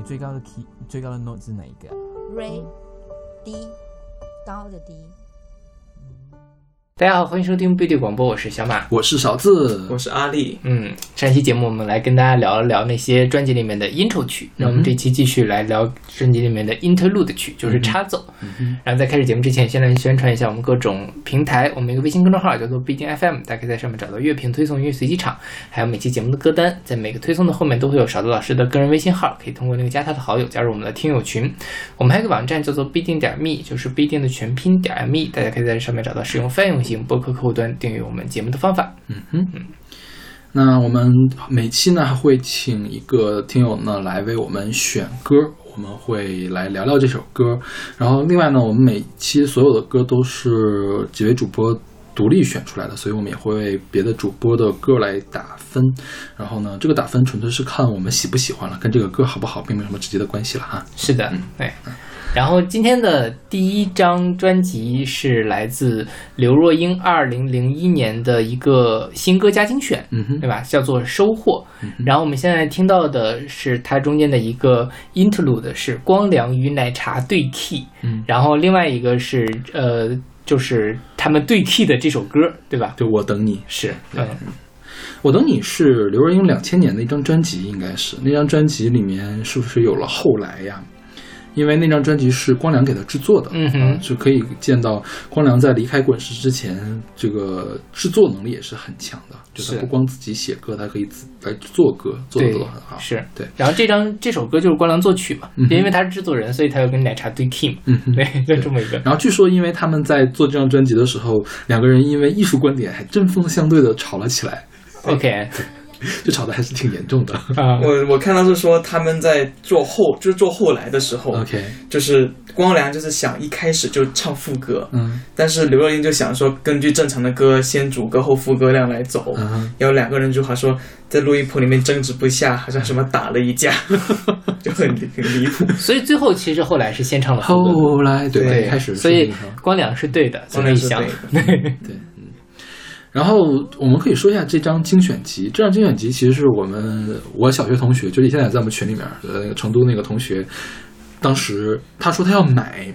你最高的 key 最高的 note 是哪一个？Re，低，高的低。大家好，欢迎收听贝蒂广播，我是小马，我是勺子，我是阿力。嗯，上期节目我们来跟大家聊一聊那些专辑里面的 intro 曲，那我们这期继续来聊专辑里面的 interlude 曲，就是插奏。然后在开始节目之前，先来宣传一下我们各种平台，我们一个微信公众号叫做必定 FM，大家可以在上面找到乐评推送、音乐随机场，还有每期节目的歌单，在每个推送的后面都会有勺子老师的个人微信号，可以通过那个加他的好友加入我们的听友群。我们还有个网站叫做必定点 me，就是必定的全拼点 me，大家可以在这上面找到使用泛用型播客客户端。订阅我们节目的方法，嗯哼嗯，那我们每期呢还会请一个听友呢来为我们选歌，我们会来聊聊这首歌。然后另外呢，我们每期所有的歌都是几位主播独立选出来的，所以我们也会为别的主播的歌来打分。然后呢，这个打分纯粹是看我们喜不喜欢了，跟这个歌好不好并没有什么直接的关系了哈。是的，嗯对。然后今天的第一张专辑是来自刘若英二零零一年的一个新歌加精选，嗯哼对吧？叫做《收获》。然后我们现在听到的是它中间的一个 interlude，是光良与奶茶对 key。嗯，然后另外一个是呃，就是他们对 key 的这首歌，对吧？对我等你是，嗯，我等你是刘若英两千年的一张专辑，应该是那张专辑里面是不是有了后来呀？因为那张专辑是光良给他制作的，嗯哼，就可以见到光良在离开滚石之前，这个制作能力也是很强的。就是不光自己写歌，他可以自来做歌，做的都很好。是对。然后这张这首歌就是光良作曲嘛，因为他是制作人，所以他要跟奶茶对 key 嘛。嗯，对，就这么一个。然后据说，因为他们在做这张专辑的时候，两个人因为艺术观点还针锋相对的吵了起来。OK。就吵得还是挺严重的啊！我我看到是说他们在做后，就是做后来的时候，OK，就是光良就是想一开始就唱副歌，嗯，但是刘若英就想说根据正常的歌先主歌后副歌量来走，嗯，然后两个人就还说在录音棚里面争执不下，好像什么打了一架，就很很离谱。所以最后其实后来是先唱了副歌，后来对开始，所以光良是对的，光良是对的，对。对。然后我们可以说一下这张精选集。这张精选集其实是我们我小学同学，就是现在在我们群里面的成都那个同学，当时他说他要买，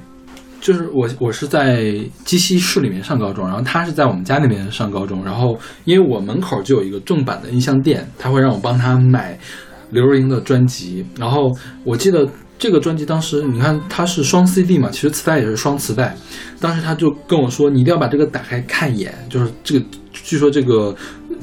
就是我我是在鸡西市里面上高中，然后他是在我们家那边上高中，然后因为我门口就有一个正版的音像店，他会让我帮他买刘若英的专辑。然后我记得这个专辑当时你看它是双 CD 嘛，其实磁带也是双磁带，当时他就跟我说你一定要把这个打开看一眼，就是这个。据说这个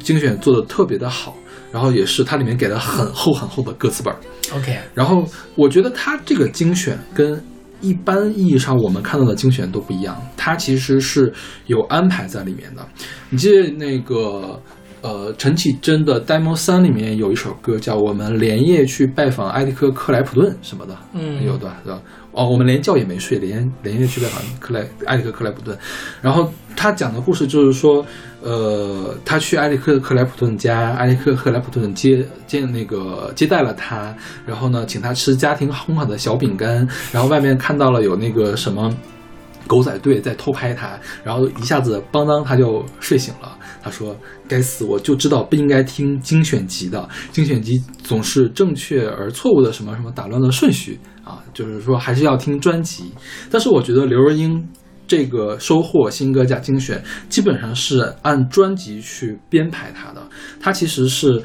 精选做的特别的好，然后也是它里面给了很厚很厚的歌词本。OK，然后我觉得它这个精选跟一般意义上我们看到的精选都不一样，它其实是有安排在里面的。你记得那个呃陈绮贞的《demo 三》里面有一首歌叫《我们连夜去拜访埃里克·克莱普顿》什么的，嗯，有的对吧？哦，我们连觉也没睡，连连夜去拜访克莱埃里克克莱普顿，然后他讲的故事就是说，呃，他去埃里克克莱普顿家，埃里克克莱普顿接接那个接待了他，然后呢，请他吃家庭烘烤的小饼干，然后外面看到了有那个什么狗仔队在偷拍他，然后一下子邦当他就睡醒了。他说：“该死，我就知道不应该听精选集的，精选集总是正确而错误的什么什么打乱了顺序。”啊，就是说还是要听专辑，但是我觉得刘若英这个收获新歌加精选，基本上是按专辑去编排它的。它其实是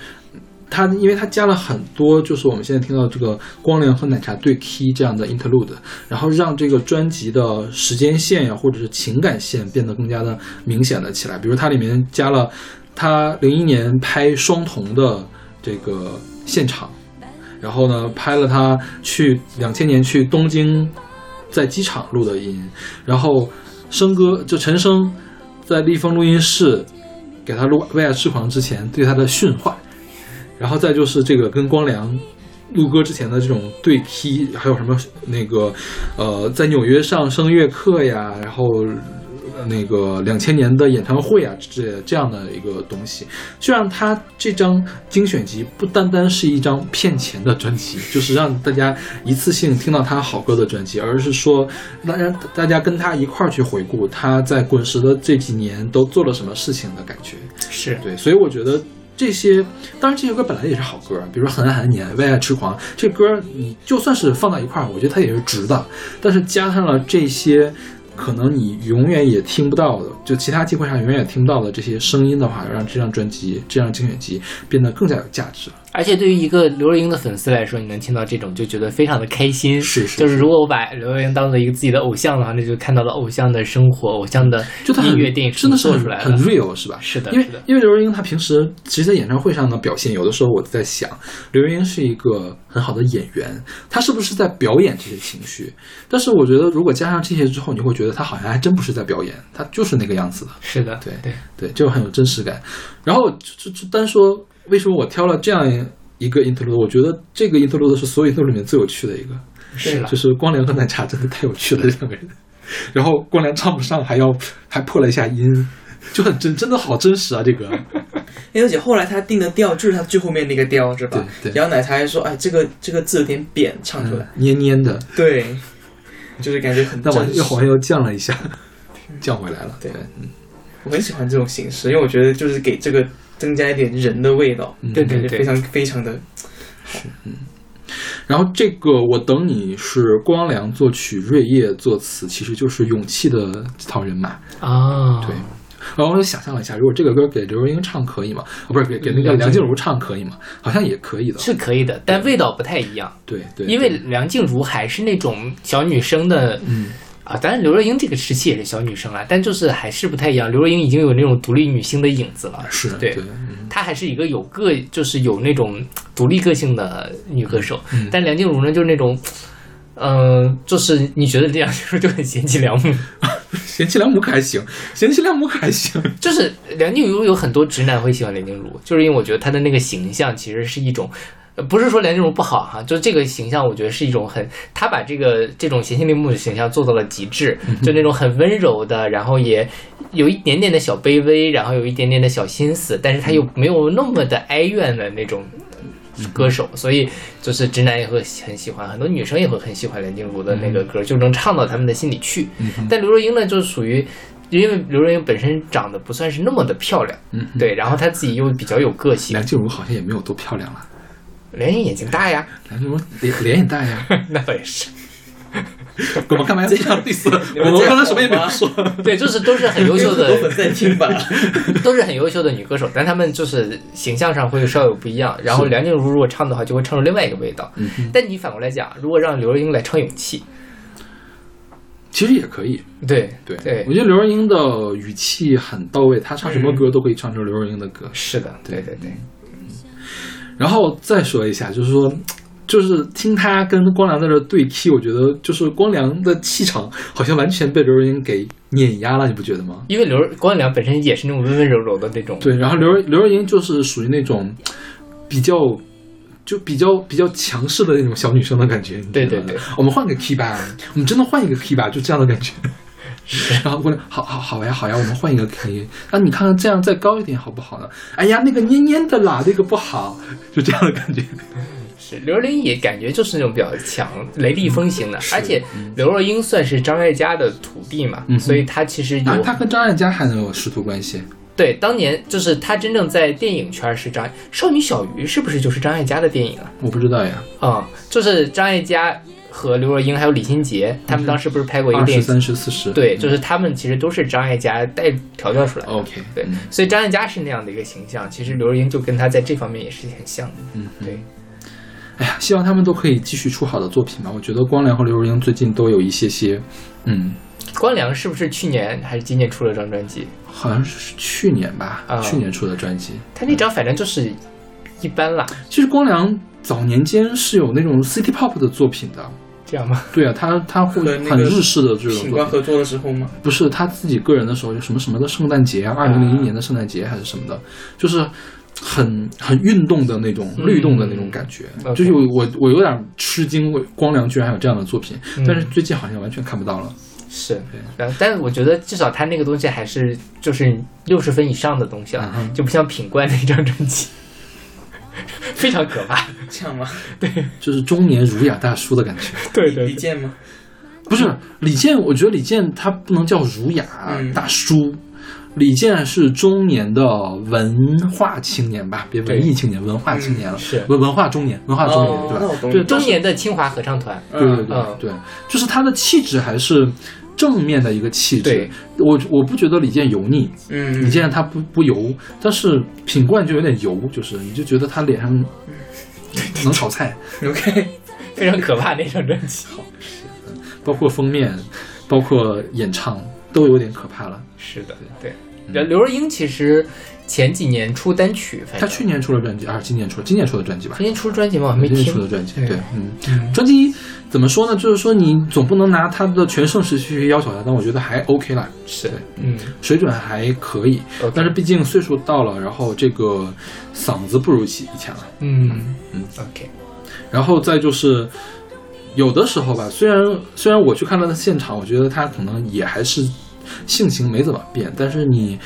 它，因为它加了很多，就是我们现在听到这个光良和奶茶对 key 这样的 interlude，然后让这个专辑的时间线呀，或者是情感线变得更加的明显了起来。比如它里面加了他零一年拍双瞳的这个现场。然后呢，拍了他去两千年去东京，在机场录的音。然后生哥就陈升在立峰录音室给他录《为爱痴狂》之前对他的训话。然后再就是这个跟光良录歌之前的这种对踢还有什么那个呃，在纽约上声乐课呀，然后。那个两千年的演唱会啊，这这样的一个东西，就让他这张精选集不单单是一张骗钱的专辑，就是让大家一次性听到他好歌的专辑，而是说，大家大家跟他一块儿去回顾他在滚石的这几年都做了什么事情的感觉。是对，所以我觉得这些，当然这些歌本来也是好歌，比如说《很爱很爱你》《为爱痴狂》这歌，你就算是放到一块儿，我觉得它也是值的。但是加上了这些，可能你永远也听不到的，就其他机会上永远也听不到的这些声音的话，让这张专辑、这张精选集变得更加有价值了。而且对于一个刘若英的粉丝来说，你能听到这种就觉得非常的开心。是是就是如果我把刘若英当做一个自己的偶像的话，那就看到了偶像的生活、偶像的就他很音乐电影真的是很很做出来的。real 是吧？是的，因为，因为刘若英她平时其实，在演唱会上的表现，有的时候我在想，刘若英是一个很好的演员，她是不是在表演这些情绪？但是我觉得，如果加上这些之后，你会觉得她好像还真不是在表演，她就是那个样子的，是的，对对，对，就很有真实感。然后就就就单说为什么我挑了这样一个 interlude，我觉得这个 interlude 是所有 interlude 里面最有趣的一个，是了就。是光良和奶茶真的太有趣了，两个人。然后光良唱不上，还要还破了一下音，就很真，真的好真实啊！这个，而且后来他定的调就是他最后面那个调，是吧？对对然后奶茶还说：“哎，这个这个字有点扁，唱出来。嗯黏黏的，对，就是感觉很但我又好像又降了一下，降回来了。对嗯我很喜欢这种形式，因为我觉得就是给这个增加一点人的味道，嗯对对对非常非常的是嗯然后这个我等你是光良作曲，瑞叶作词，其实就是勇气的这套人马。啊，对，然后我就想象了一下，如果这个歌给刘若英唱可以吗？啊，不是给给那个梁静茹唱可以吗？好像也可以的。是可以的，但味道不太一样。对对，因为梁静茹还是那种小女生的，嗯啊，当然刘若英这个时期也是小女生啊，但就是还是不太一样。刘若英已经有那种独立女性的影子了，是对对，嗯她还是一个有个，就是有那种独立个性的女歌手。嗯但梁静茹呢，就是那种，嗯、就是你觉得梁静茹就很贤妻良母，贤妻良母可还行，贤妻良母可还行。就是梁静茹有很多直男会喜欢梁静茹，就是因为我觉得她的那个形象其实是一种。呃不是说梁静茹不好哈，就这个形象，我觉得是一种很，他把这个这种贤妻良母的形象做到了极致，就那种很温柔的，然后也有一点点的小卑微，然后有一点点的小心思，但是他又没有那么的哀怨的那种歌手，所以就是直男也会很喜欢，很多女生也会很喜欢梁静茹的那个歌，就能唱到他们的心里去。但刘若英呢，就属于。因为刘若英本身长得不算是那么的漂亮，嗯，对，然后她自己又比较有个性梁，静茹好像也没有多漂亮了，梁英眼睛大呀，梁静茹脸脸也大呀。那倒也是，我们干嘛要这样 样我们刚才什么也没有说。对，就是都是很优秀的，丝在听吧？都是很优秀的女歌手，但她们就是形象上会稍有不一样。然后梁静茹如果唱的话，就会唱出另外一个味道。嗯，但你反过来讲，如果让刘若英来唱《勇气其实也可以。》，对对对我，觉得刘若英的语气很到位，她唱什么歌都可以唱成刘若英的歌。是的，对对对，然后再说一下，就是说，就是听他跟光良在这对 key，我觉得就是光良的气场好像完全被刘若英给碾压了，你不觉得吗？因为刘光良本身也是那种温温柔柔的那种，对，然后刘若刘若英就是属于那种比较。就比较比较强势的那种小女生的感觉，对对对，我们换个 key 吧，我们真的换一个 key 吧，就这样的感觉。然后过来，好好好呀好呀，我们换一个 key。那你看看这样再高一点好不好呢？哎呀，那个蔫蔫的啦，那个不好，就这样的感觉。是刘若英也感觉就是那种比较强雷厉风行的，而且刘若英算是张艾嘉的徒弟嘛，嗯所以她其实有、啊，她跟张艾嘉还能有师徒关系？对当年就是她真正在电影圈是张少女小鱼是不是就是张艾嘉的电影啊？我不知道呀。啊、就是张艾嘉和刘若英还有李心洁，他们当时不是拍过一个电影？二十三十四十。对，就是他们其实都是张艾嘉带调教出来的。OK。对嗯，所以张艾嘉是那样的一个形象，其实刘若英就跟他在这方面也是很像的。嗯，对，哎呀，希望他们都可以继续出好的作品吧。我觉得光良和刘若英最近都有一些些，嗯，光良是不是去年还是今年出了张专辑？好像是去年吧，啊去年出的专辑。他那张反正就是一般啦，其实光良早年间是有那种 City Pop 的作品的。这样吗？对啊，他他会和很日式的这种作品，品冠合作的时候吗？不是他自己个人的时候，有什么什么的圣诞节啊，二零零一年的圣诞节还是什么的，就是很很运动的那种嗯。律动的那种感觉。就是我我有点吃惊，我光良居然还有这样的作品，嗯。但是最近好像完全看不到了。是，然后但是我觉得至少他那个东西还是就是六十分以上的东西了，嗯。就不像品冠那张专辑，非常可怕。这样吗？对。就是中年儒雅大叔的感觉，对李健吗？不是李健，我觉得李健他不能叫儒雅嗯。大叔，李健是中年的文化青年吧，别文艺青年，文化青年了，是。文文化中年，文化中年，哦对吧？对中年的清华合唱团，对对对、嗯。对，就是他的气质还是正面的一个气质。我我不觉得李健油腻，嗯，李健他不不油，但是品冠就有点油，就是你就觉得他脸上能炒菜，OK，非常可怕那张专辑。包括封面，包括演唱都有点可怕了。是的，对。刘刘若英其实前几年出单曲，反正他去年出了专辑，还是今年出了？今年出的专辑吧今？年出专辑吗？我还没今年听。出的专辑，对对，嗯，专辑怎么说呢？就是说你总不能拿他的全盛时期去要求他，但我觉得还 OK 啦，是对，嗯，水准还可以。但是毕竟岁数到了，然后这个嗓子不如以以前了。嗯嗯，OK，然后再就是，有的时候吧，虽然虽然我去看他的现场，我觉得他可能也还是性情没怎么变，但是你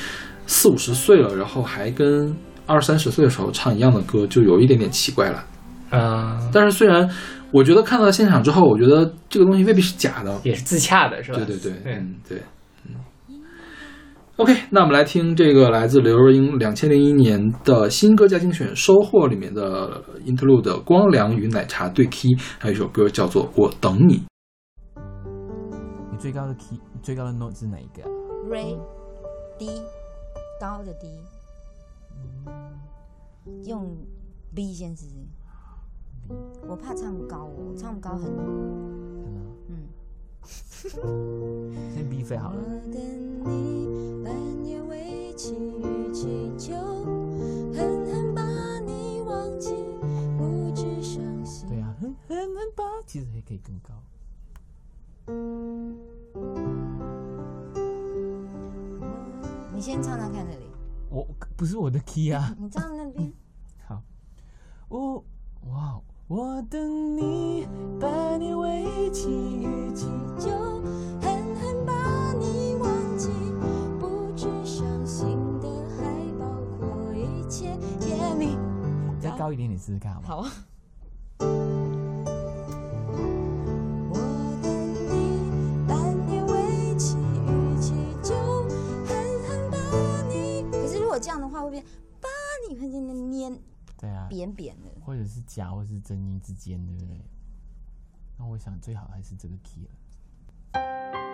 四五十岁了，然后还跟二三十岁的时候唱一样的歌，就有一点点奇怪了。啊，但是虽然我觉得看到现场之后，我觉得这个东西未必是假的。也是自洽的，是吧？对对对，嗯对，嗯。OK，那我们来听这个来自刘若英两千零一年的新歌加精选《收获》里面的 interlude《光良与奶茶对 key》，还有一首歌叫做《我等你》。你最高的 key 最高的 note 是哪一个啊？re 低高的低，用 B 先试试。我怕唱高哦，我唱高很？嗯。先 B 飞好了。我等你，半夜为狠狠把你忘记，不知伤心。对啊，很很很棒，其实还可以更高。你先唱唱看这里，我不是我的 key 啊。你唱那边。好，我哇，我等你，百年为期与祈就狠狠把你忘记，不止伤心的还包括一切甜蜜。再高一点点试试看好吗？好啊。果这样的话，会变把你很轻的捏对啊，扁扁的。或者是假或是真音之间，对不对？那我想最好还是这个 key 了。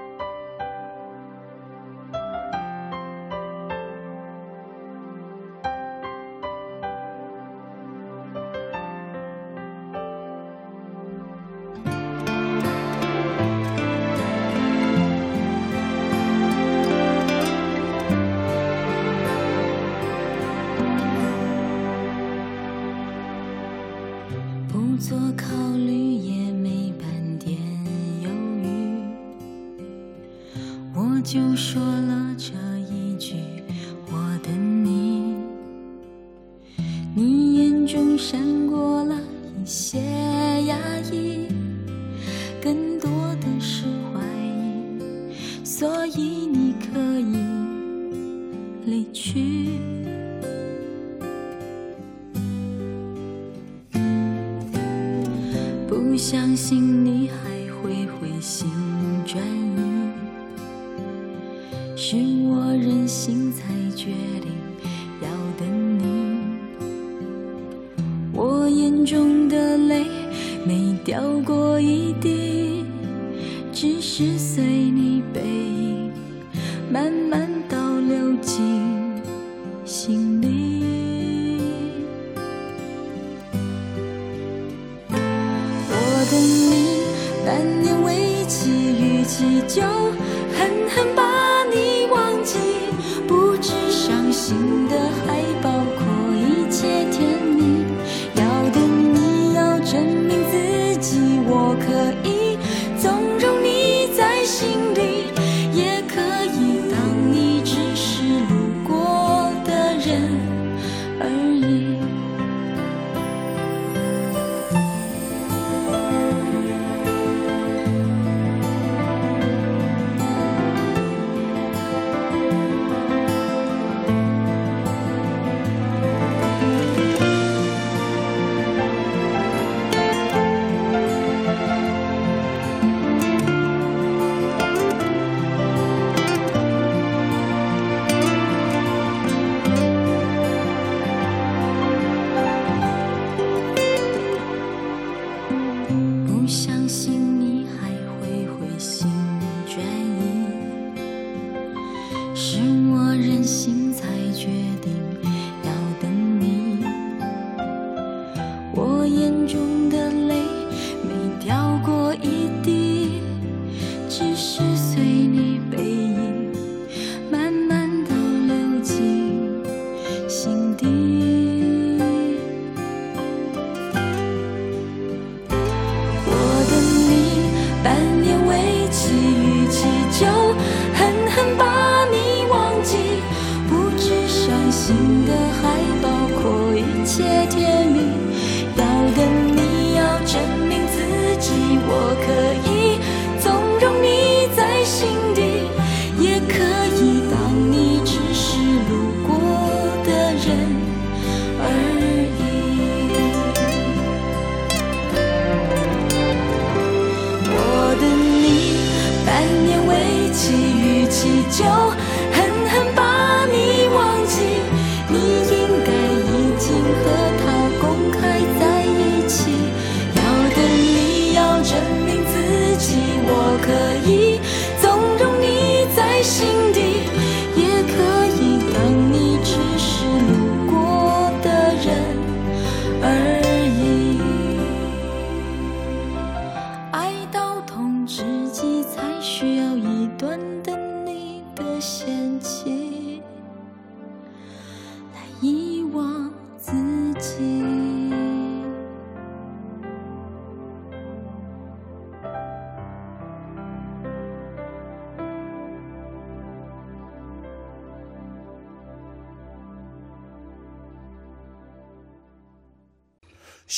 三年为期，逾期就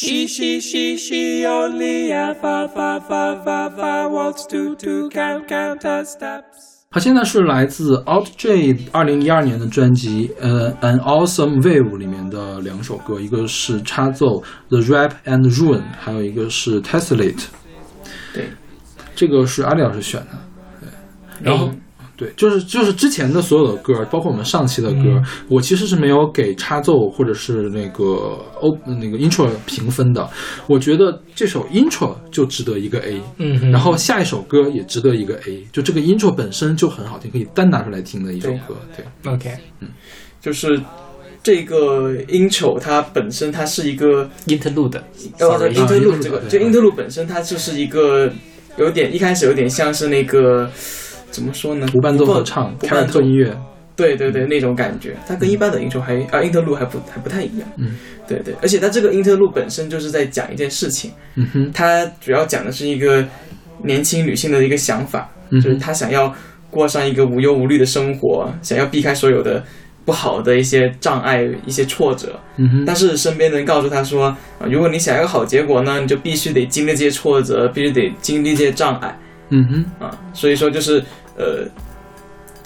She, she, she, she only at five, five, five, five, five walks to, to count, count her steps. 它现在是来自 Out J 二零一二年的专辑，呃，《An Awesome Wave》里面的两首歌，一个是插奏《The Rap and Ruin》，还有一个是《Tessellate》。对，这个是阿里老师选的。对，然后、对，就是就是之前的所有的歌，包括我们上期的歌，我其实是没有给插奏或者是那个 O 那个 intro 评分的。我觉得这首 intro 就值得一个 A，嗯哼，然后下一首歌也值得一个 A，就这个 intro 本身就很好听，可以单拿出来听的一首歌。对，OK。嗯。就是这个 intro 它本身它是一个 interlude，呃 sorry，interlude 啊这个 interlude，就 interlude 本身它就是一个有点一开始有点像是那个怎么说呢？无伴奏合唱，凯尔无伴奏。特音乐，对对对，那种感觉，它跟一般的 intro 还啊 interlude 还不还不太一样。嗯，对对，而且它这个 interlude 本身就是在讲一件事情，嗯哼，它主要讲的是一个年轻女性的一个想法，嗯就是她想要过上一个无忧无虑的生活，想要避开所有的不好的一些障碍、一些挫折。嗯哼，但是身边的人告诉她说，啊，如果你想要个好结果呢，你就必须得经历这些挫折，必须得经历这些障碍。嗯哼，啊，所以说就是呃，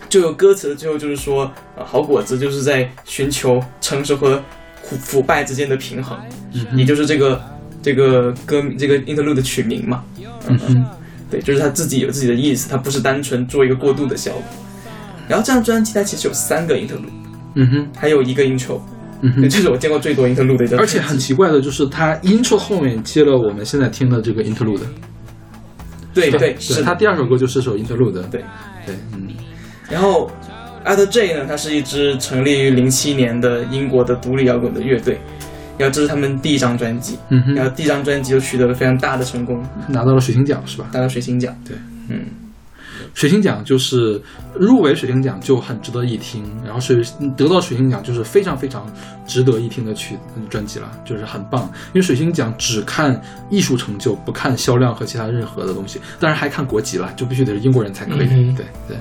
就有歌词的最后就是说，呃，好果子就是在寻求成熟和腐腐败之间的平衡，嗯也就是这个这个歌这个 interlude 的曲名嘛，嗯嗯，对，就是他自己有自己的意思，他不是单纯做一个过渡的效果。然后这张专辑它其实有三个 interlude，嗯哼，还有一个 intro，嗯哼。这是我见过最多 interlude 的一张专辑，而且很奇怪的就是，它 intro 后面接了我们现在听的这个 interlude，对对对，是他，第二首歌就是首 interlude，对。对，嗯。然后 At J 呢，它是一支成立于零七年的英国的独立摇滚的乐队，然后这是他们第一张专辑，嗯，然后第一张专辑就取得了非常大的成功，拿到了水星奖是吧？拿到水星奖。对，嗯，水星奖就是入围水星奖就很值得一听，然后水得到水星奖就是非常非常值得一听的曲嗯专辑了，就是很棒。因为水星奖只看艺术成就，不看销量和其他任何的东西，当然还看国籍了，就必须得是英国人才可以。嗯对对。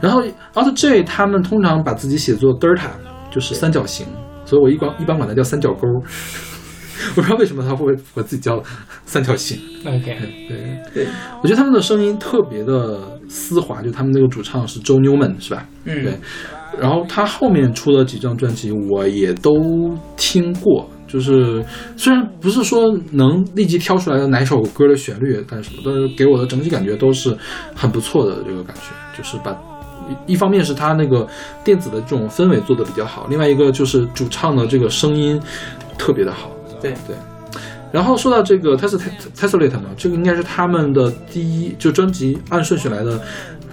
然后 Out J 他们通常把自己写作 Delta，就是三角形，所以我一管一般管它叫三角沟。我不知道为什么他会我自己叫三角形。OK，对，对，我觉得他们的声音特别的丝滑，就他们那个主唱是周 Newman 是吧？嗯对。然后他后面出的几张专辑我也都听过，就是虽然不是说能立即挑出来的哪首歌的旋律，干什么但是给我的整体感觉都是很不错的这个感觉，就是把。一一方面是他那个电子的这种氛围做的比较好，另外一个就是主唱的这个声音特别的好。对对。然后说到这个 Tesla Tesla 嘛，这个应该是他们的第一，就专辑按顺序来的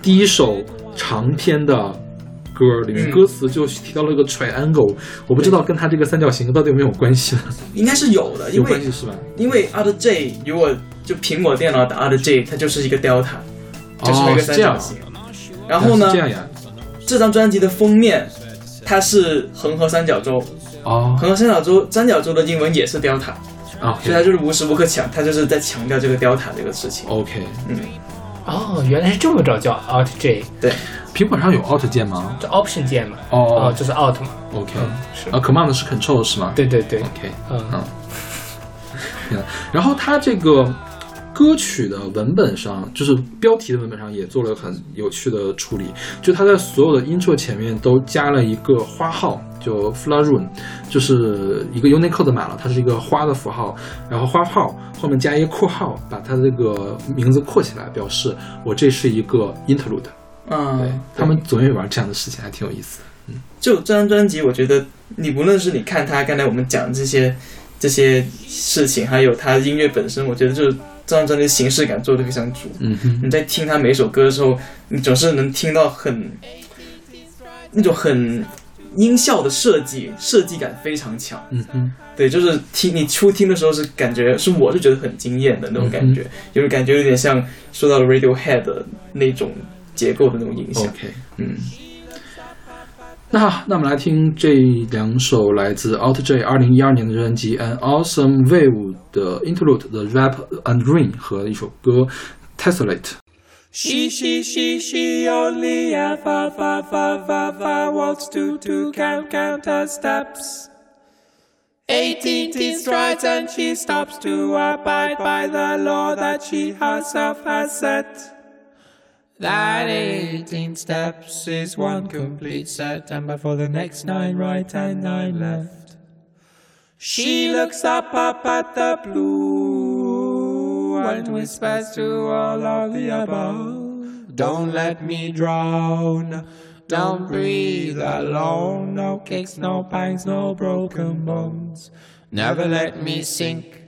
第一首长篇的歌，里面嗯歌词就提到了一个 triangle，我不知道跟他这个三角形到底有没有关系呢？应该是有的，因为有关系是吧？因为 Alt J 如果就苹果电脑打 Alt J，它就是一个 Delta，就是那哦，个三角形。然后呢这，样呀，这张专辑的封面它是恒河三角洲，哦。恒河三角洲三角洲的英文也是 Delta，啊所以它就是无时无刻强，它就是在强调这个 Delta 这个事情。，OK，嗯，哦，原来是这么着叫 Alt J，对，苹果上有 Alt 键吗？这 Option 键嘛，哦。哦，就是 Alt 嘛，，OK，嗯，是，啊，Command 是 Control 是吗？对对对，，OK，嗯。嗯，然后它这个歌曲的文本上，就是标题的文本上也做了很有趣的处理，就它在所有的 intro 前面都加了一个花号，就 flower，就是一个 Unicode 的码了，它是一个花的符号，然后花号后面加一个括号，把它这个名字括起来，表示我这是一个 interlude。对嗯，他们总愿意玩这样的事情，还挺有意思的。就这张专辑，我觉得你无论是你看他刚才我们讲的这些这些事情，还有他音乐本身，我觉得就是这张专辑的形式感做的非常足。嗯哼，你在听他每首歌的时候，你总是能听到很那种很音效的设计，设计感非常强。嗯哼，对，就是听你初听的时候是感觉是我是觉得很惊艳的那种感嗯觉，就是感觉有点像受到了 Radiohead 的那种结构的那种影响。OK。嗯，那好，那我们来听这两首来自 Alt J 二零一二年的专辑《An Awesome Wave》的 Interlude 的 Rap and Rain 和一首歌 Tessellate。She, she, she, she only ever, ever, ever, ever wants to, to count, count her steps. 18 teen strides and she stops to abide by the law that she herself has set. That 18 steps is one complete set, and before the next nine right and nine left. She looks up, up at the blue and whispers to all of the above. Don't let me drown. Don't breathe alone. No kicks, no bangs, no broken bones. Never let me sink.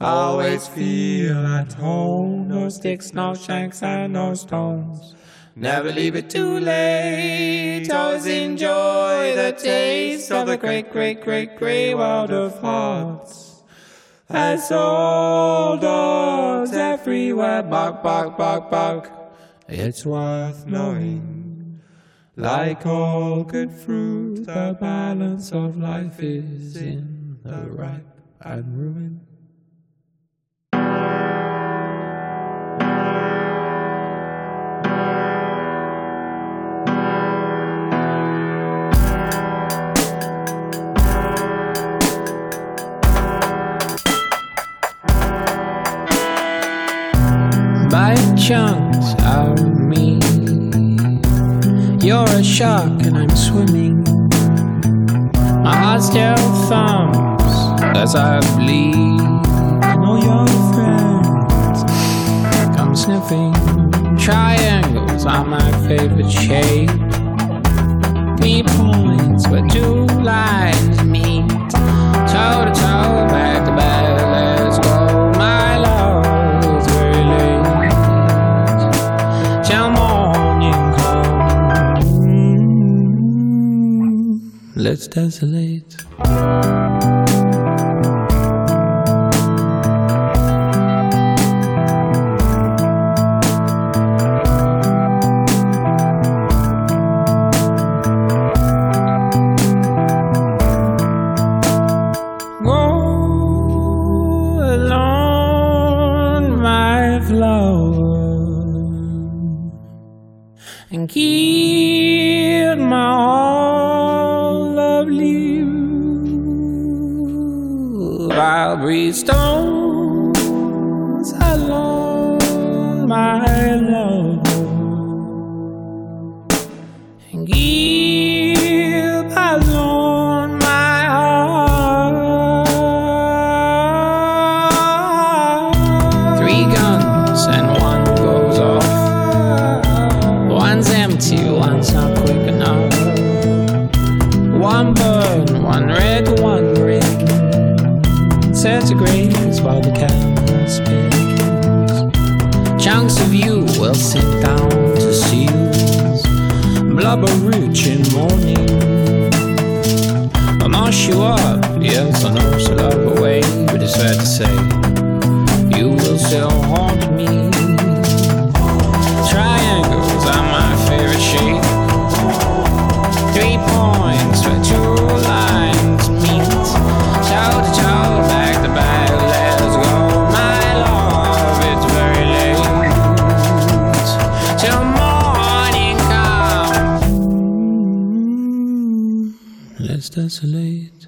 Always feel at home. No sticks, no shanks, and no stones. Never leave it too late. Always enjoy the taste of the great, great, great, great world of hearts. As old dogs everywhere bark, bark, bark, bark. It's worth knowing. Like all good fruit, the balance of life is in the ripe and ruin. You're a shark and I'm swimming. My heart still thumps as I bleed. And all your friends come sniffing. Triangles are my favorite shape. Three points where two lines meet. Toe to toe, back to back, Let's desolate. Go Let's desolate.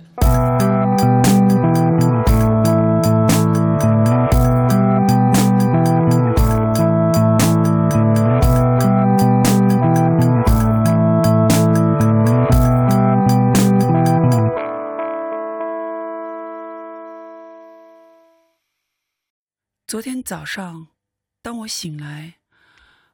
昨天早上，当我醒来，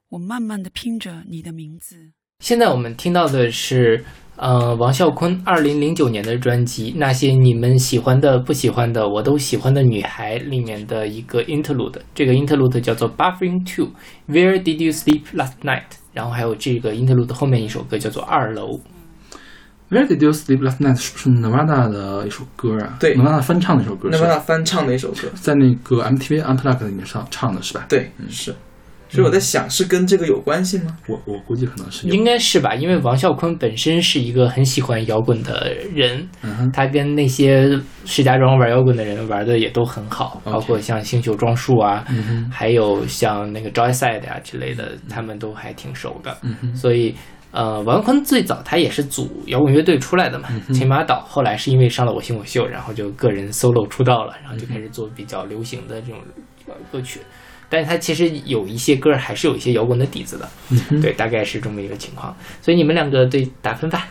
我慢慢的拼着你的名字。现在我们听到的是，呃，王啸坤二零零九年的专辑《那些你们喜欢的、不喜欢的、我都喜欢的女孩》里面的一个 interlude。这个 interlude 叫做《Buffering Two》，Where Did You Sleep Last Night？然后还有这个 interlude 后面一首歌叫做《二楼》。Where Did You Sleep Last Night 是不是 Nirvana 的一首歌啊？对，Nirvana 翻唱的一首歌，Nevada 翻唱的一首歌，在那个 MTV Unplugged 里面上唱的是吧？，对，是。所以我在想，是跟这个有关系吗？我我估计可能是应该是吧，因为王啸坤本身是一个很喜欢摇滚的人，嗯他跟那些石家庄玩摇滚的人玩的也都很好包括像星球装束啊，嗯还有像那个 Joyside 啊之类的，他们都还挺熟的。嗯所以，呃，王坤最早他也是组摇滚乐队出来的嗯嘛，秦马岛。后来是因为上了《我型我秀》，然后就个人 solo 出道了，然后就开始做比较流行的这种呃歌曲。但是它其实有一些歌还是有一些摇滚的底子的，嗯对，大概是这么一个情况。所以你们两个对打分吧。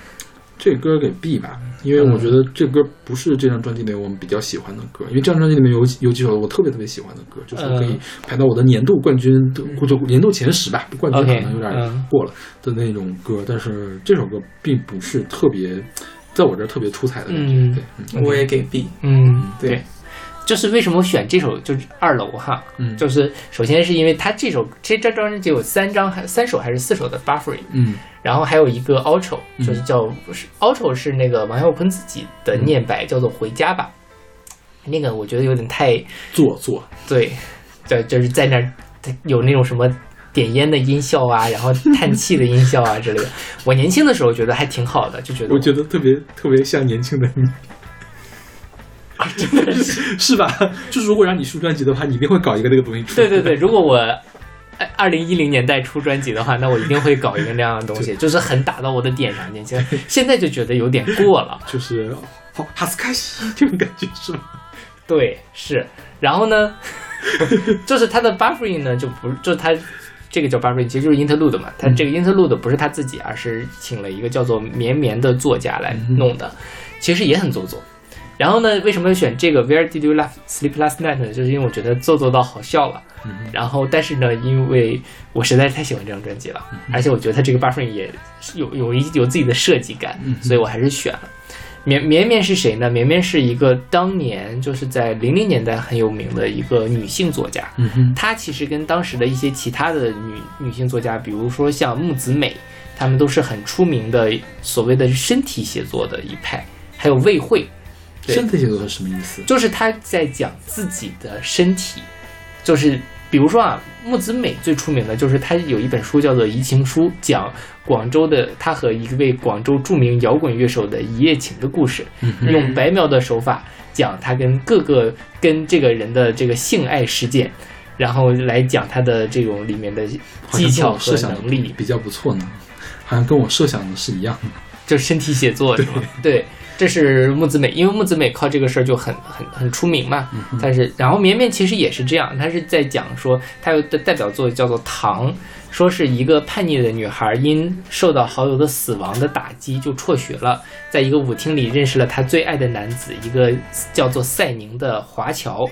这歌给 B 吧，因为我觉得这歌不是这张专辑里面我们比较喜欢的歌，因为这张专辑里面有有几首我特别特别喜欢的歌，就是可以排到我的年度冠军的或者年度前十吧，冠军可能有点嗯过了的那种歌，但是这首歌并不是特别，在我这儿特别出彩的感觉。嗯对，嗯我也给 B。嗯，对对，就是为什么我选这首就是二楼哈，嗯就是首先是因为它这首这这张专辑有三张还三首还是四首的 buffering，嗯然后还有一个 outro，嗯就是叫、是 outro 是那个王啸坤自己的念白，叫做回家吧。那个我觉得有点太做作，对，就就是在那儿有那种什么点烟的音效啊，然后叹气的音效啊之类的。我年轻的时候觉得还挺好的，就觉得我觉得特别特别像年轻的你。真的是是吧？就是如果让你出专辑的话，你一定会搞一个那个东西出来。对对对，如果我二零一零年代出专辑的话，那我一定会搞一个那样的东西，就是很打到我的点上。年轻人现在就觉得有点过了，就是好哈斯卡西这种感觉是吗？对，是。然后呢，就是他的 buffering 呢，就不是，就是它这个叫 buffering，其实就是 interlude 嘛。他这个 interlude 不是他自己，而是请了一个叫做绵绵的作家来弄的，其实也很做作。然后呢，为什么选这个 Where did you last sleep last night 呢？就是因为我觉得做作到好笑了。然后，但是呢，因为我实在是太喜欢这张专辑了，而且我觉得它这个 buffering 也是有有一有自己的设计感，所以我还是选了。绵绵绵是谁呢？绵绵是一个当年就是在零零年代很有名的一个女性作家。嗯哼，她其实跟当时的一些其他的女女性作家，比如说像木子美，她们都是很出名的所谓的身体写作的一派，还有魏慧，对身体写作是什么意思？就是他在讲自己的身体，就是比如说啊，木子美最出名的就是他有一本书叫做《移情书》，讲广州的他和一位广州著名摇滚乐手的一夜情的故事，用白描的手法讲他跟各个跟这个人的这个性爱事件。然后来讲他的这种里面的技巧和能力，比较不错呢，好像跟我设想的是一样的。就身体写作是吗？对，这是木子美，因为木子美靠这个事儿就很很很出名嘛。但是，然后绵绵其实也是这样，她是在讲说，她有的代表作叫做《糖》，说是一个叛逆的女孩因受到好友的死亡的打击，就辍学了，在一个舞厅里认识了她最爱的男子，一个叫做赛宁的华侨。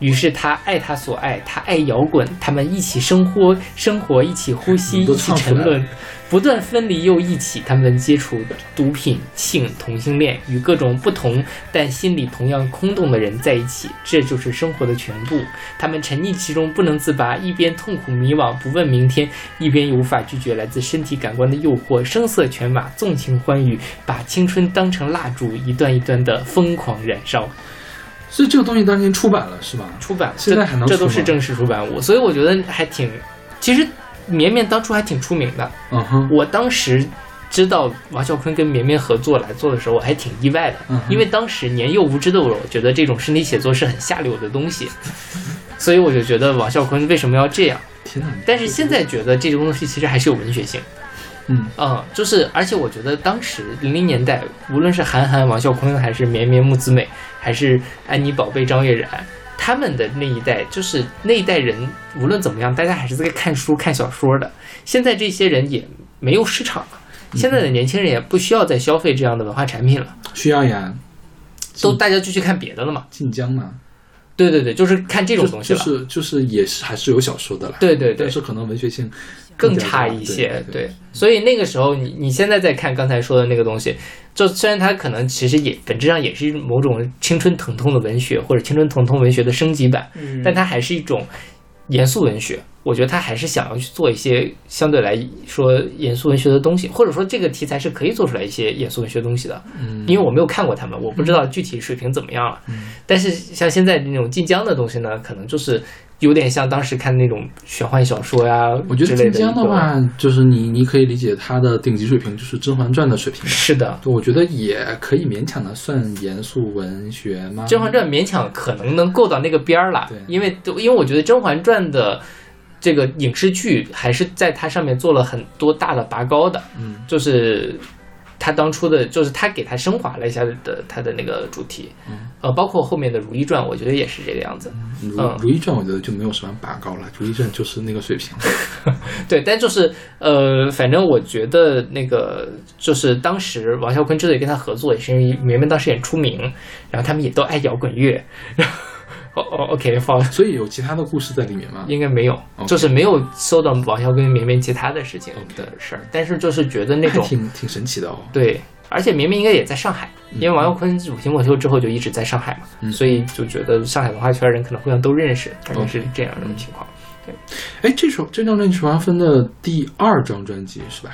于是他爱他所爱，他爱摇滚，他们一起生活，生活一起呼吸，一起沉沦，不断分离又一起。他们接触毒品、性、同性恋，与各种不同但心里同样空洞的人在一起，这就是生活的全部。他们沉溺其中不能自拔，一边痛苦迷惘不问明天，一边又无法拒绝来自身体感官的诱惑，声色犬马，纵情欢愉，把青春当成蜡烛，一段一段的疯狂燃烧。所以这个东西当年出版了是吧？出版了，现在还能这出吗这都是正式出版物，所以我觉得还挺，其实绵绵当初还挺出名的。嗯哼，我当时知道王啸坤跟绵绵合作来做的时候，我还挺意外的，嗯因为当时年幼无知的我，觉得这种身体写作是很下流的东西，所以我就觉得王啸坤为什么要这样？天哪！但是现在觉得这种东西其实还是有文学性。嗯嗯，就是，而且我觉得当时零零年代，无论是韩寒、王啸坤，还是绵绵、木子美，还是安妮宝贝、张悦然，他们的那一代，就是那一代人，无论怎么样，大家还是在看书、看小说的。现在这些人也没有市场了，现在的年轻人也不需要再消费这样的文化产品了，需要呀，都大家就去看别的了嘛。晋江嘛，对对对，就是看这种东西了。就是就是也是还是有小说的啦，对对对但是可能文学性更差一些，对对，所以那个时候你你现在再看刚才说的那个东西，就虽然它可能其实也本质上也是某种青春疼痛的文学或者青春疼痛文学的升级版，嗯但它还是一种严肃文学。我觉得他还是想要去做一些相对来说严肃文学的东西，或者说这个题材是可以做出来一些严肃文学东西的。嗯，因为我没有看过他们，我不知道具体水平怎么样了。嗯但是像现在那种晋江的东西呢，可能就是有点像当时看那种玄幻小说呀我觉。得晋江的话，就是你你可以理解它的顶级水平就是《甄嬛传》的水平。是的，我觉得也可以勉强的算严肃文学吗？《甄嬛传》勉强可能能够到那个边儿了对，因为因为我觉得《甄嬛传》的这个影视剧还是在它上面做了很多大的拔高的，嗯，就是他当初的，就是他给他升华了一下的他的那个主题，嗯，呃，包括后面的《如懿传》，我觉得也是这个样子，如嗯。如懿传》我觉得就没有什么拔高了，《如懿传》就是那个水平。对，但就是呃，反正我觉得那个就是当时王啸坤之所以跟他合作，也是因为明明当时也出名，然后他们也都爱摇滚乐，然后哦哦，OK，放所以有其他的故事在里面吗？应该没有就是没有收到王啸跟绵绵其他的事情的事儿，但是就是觉得那还种挺挺神奇的哦。对，而且绵绵应该也在上海，因为王耀坤主题墨秀之后就一直在上海嘛，嗯所以就觉得上海文化圈人可能互相都认识，大概是这样一种情况。对哎，这首这张专辑是王芬的第二张专辑是吧？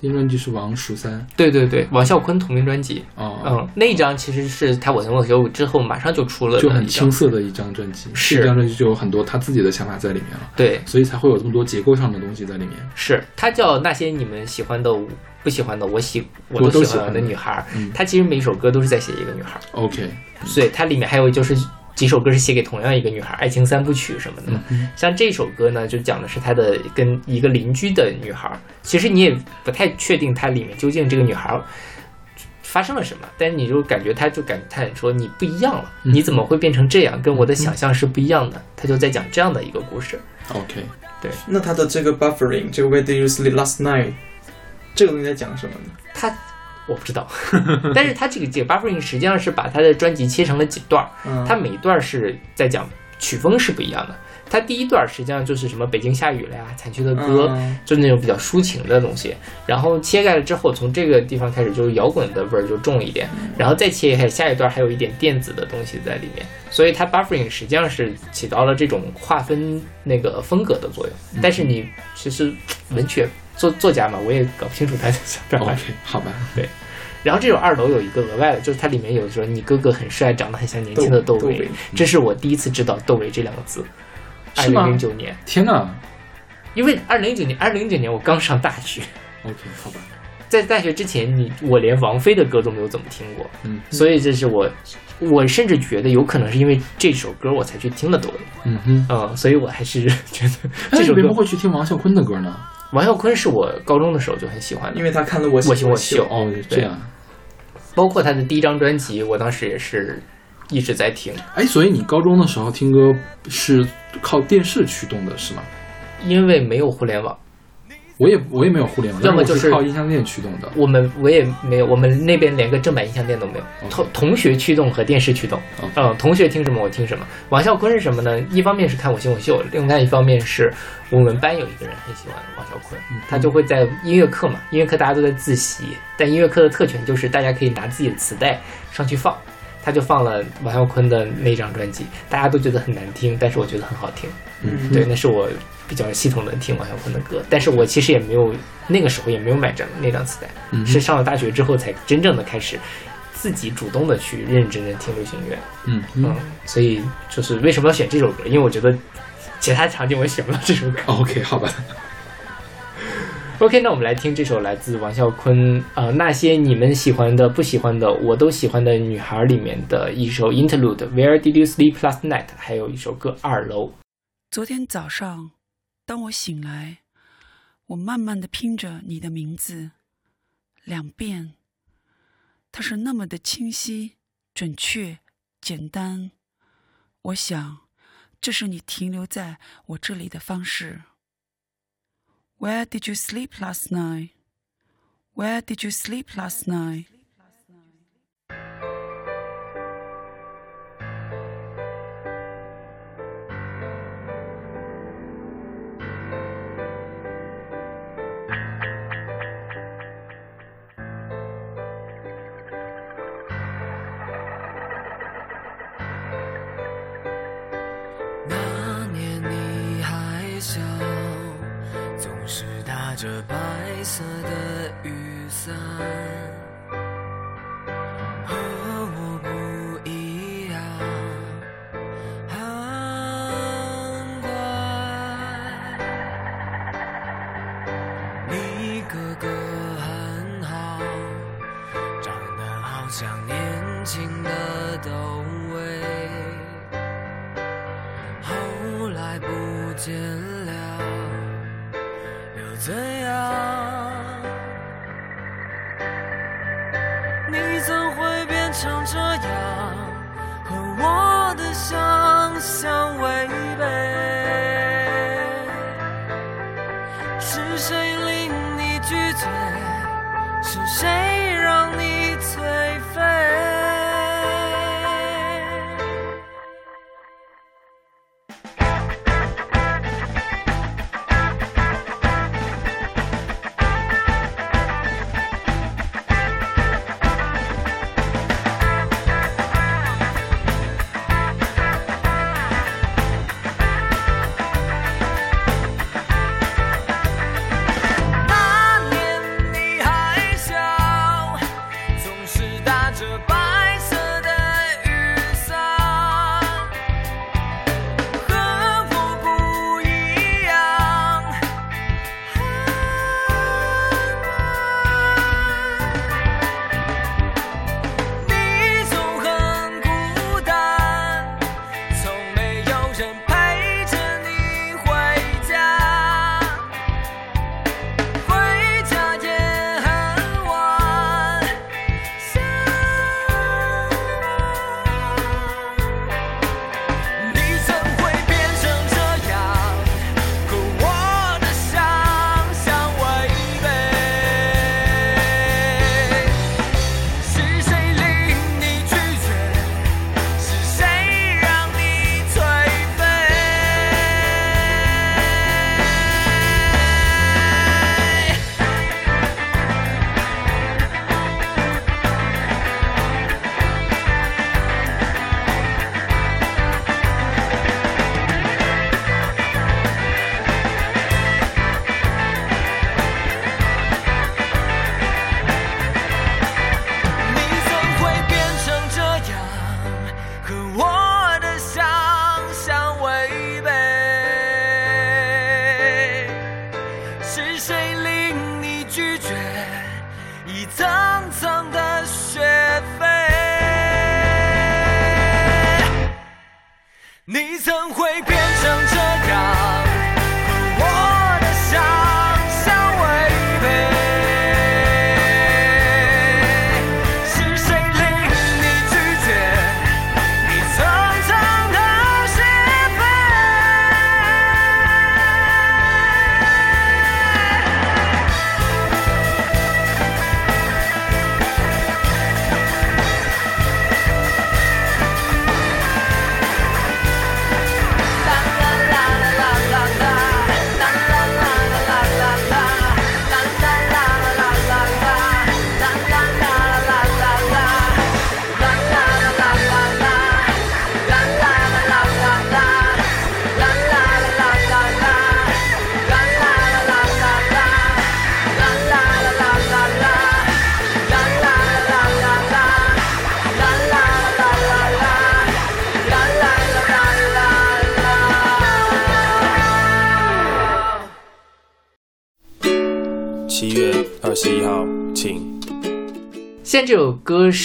第一张专辑是王十三对对对，王啸坤同名专辑，哦，嗯，那一张其实是他我型我秀之后马上就出了就很青涩的一张专辑。是这张专辑就有很多他自己的想法在里面了，对，所以才会有这么多结构上的东西在里面。是他叫那些你们喜欢的我不喜欢的我喜我我都喜欢的的女孩儿嗯，它其实每一首歌都是在写一个女孩儿。OK，所以它里面还有就是几首歌是写给同样一个女孩，爱情三部曲什么的嘛。像这首歌呢，就讲的是他的跟一个邻居的女孩，其实你也不太确定它里面究竟这个女孩。发生了什么？但是你就感觉他就感叹说你不一样了，嗯你怎么会变成这样？跟我的想象是不一样的。他就在讲这样的一个故事。OK，对那他的这个 buffering，这个 Where did you sleep last night，这个东西在讲什么呢？他我不知道，但是他这个这个 buffering 实际上是把他的专辑切成了几段儿，嗯，它每一段是在讲曲风是不一样的。他第一段实际上就是什么北京下雨了呀、残缺的歌，嗯。就是那种比较抒情的东西。然后切开了之后，从这个地方开始就是摇滚的味儿就重一点，然后再切开下一段还有一点电子的东西在里面。所以它 buffering 实际上是起到了这种划分那个风格的作用。但是你其实文学作作家嘛，我也搞不清楚他在想表达 OK，好吧，然后这首二楼有一个额外的，就是它里面有说你哥哥很帅，长得很像年轻的窦唯，这是我第一次知道窦唯这两个字。二是吗零零九年，天哪因为二零零九年，二零零九年我刚上大学，，OK，好吧，在大学之前你我连王菲的歌都没有怎么听过，嗯所以这是我，我甚至觉得有可能是因为这首歌我才去听了窦唯，嗯哼。嗯，所以我还是觉得哎，这首歌你为什么会去听王啸坤的歌呢？王啸坤是我高中的时候就很喜欢的因，为他看了我我行我秀，哦，这样。包括他的第一张专辑，我当时也是一直在听。哎，所以你高中的时候听歌是靠电视驱动的，是吗？因为没有互联网，我也我也没有互联网，要么就是是靠音像店驱动的。我们我也没有，我们那边连个正版音像店都没有，同同学驱动和电视驱动。嗯，同学听什么我听什么。王啸坤是什么呢？一方面是看我新我秀，另外一方面是我们班有一个人很喜欢王啸坤，嗯他就会在音乐课嘛，音乐课大家都在自习，但音乐课的特权就是大家可以拿自己的磁带上去放。他就放了王啸坤的那张专辑，大家都觉得很难听，但是我觉得很好听。嗯对，那是我比较系统的听王啸坤的歌，但是我其实也没有那个时候也没有买张那张磁带，嗯是上了大学之后才真正的开始自己主动的去认认真真听流行乐。嗯嗯，所以就是为什么要选这首歌？因为我觉得其他场景我选不到这首歌。OK，好吧。OK，那我们来听这首来自王啸坤呃那些你们喜欢的、不喜欢的、我都喜欢的女孩里面的一首 Interlude Where Did You Sleep Last Night？还有一首歌二楼。昨天早上，当我醒来，我慢慢的拼着你的名字，两遍。它是那么的清晰、准确、简单。我想，这是你停留在我这里的方式。Where did you sleep last night? Where did you sleep last night? 着白色的雨伞，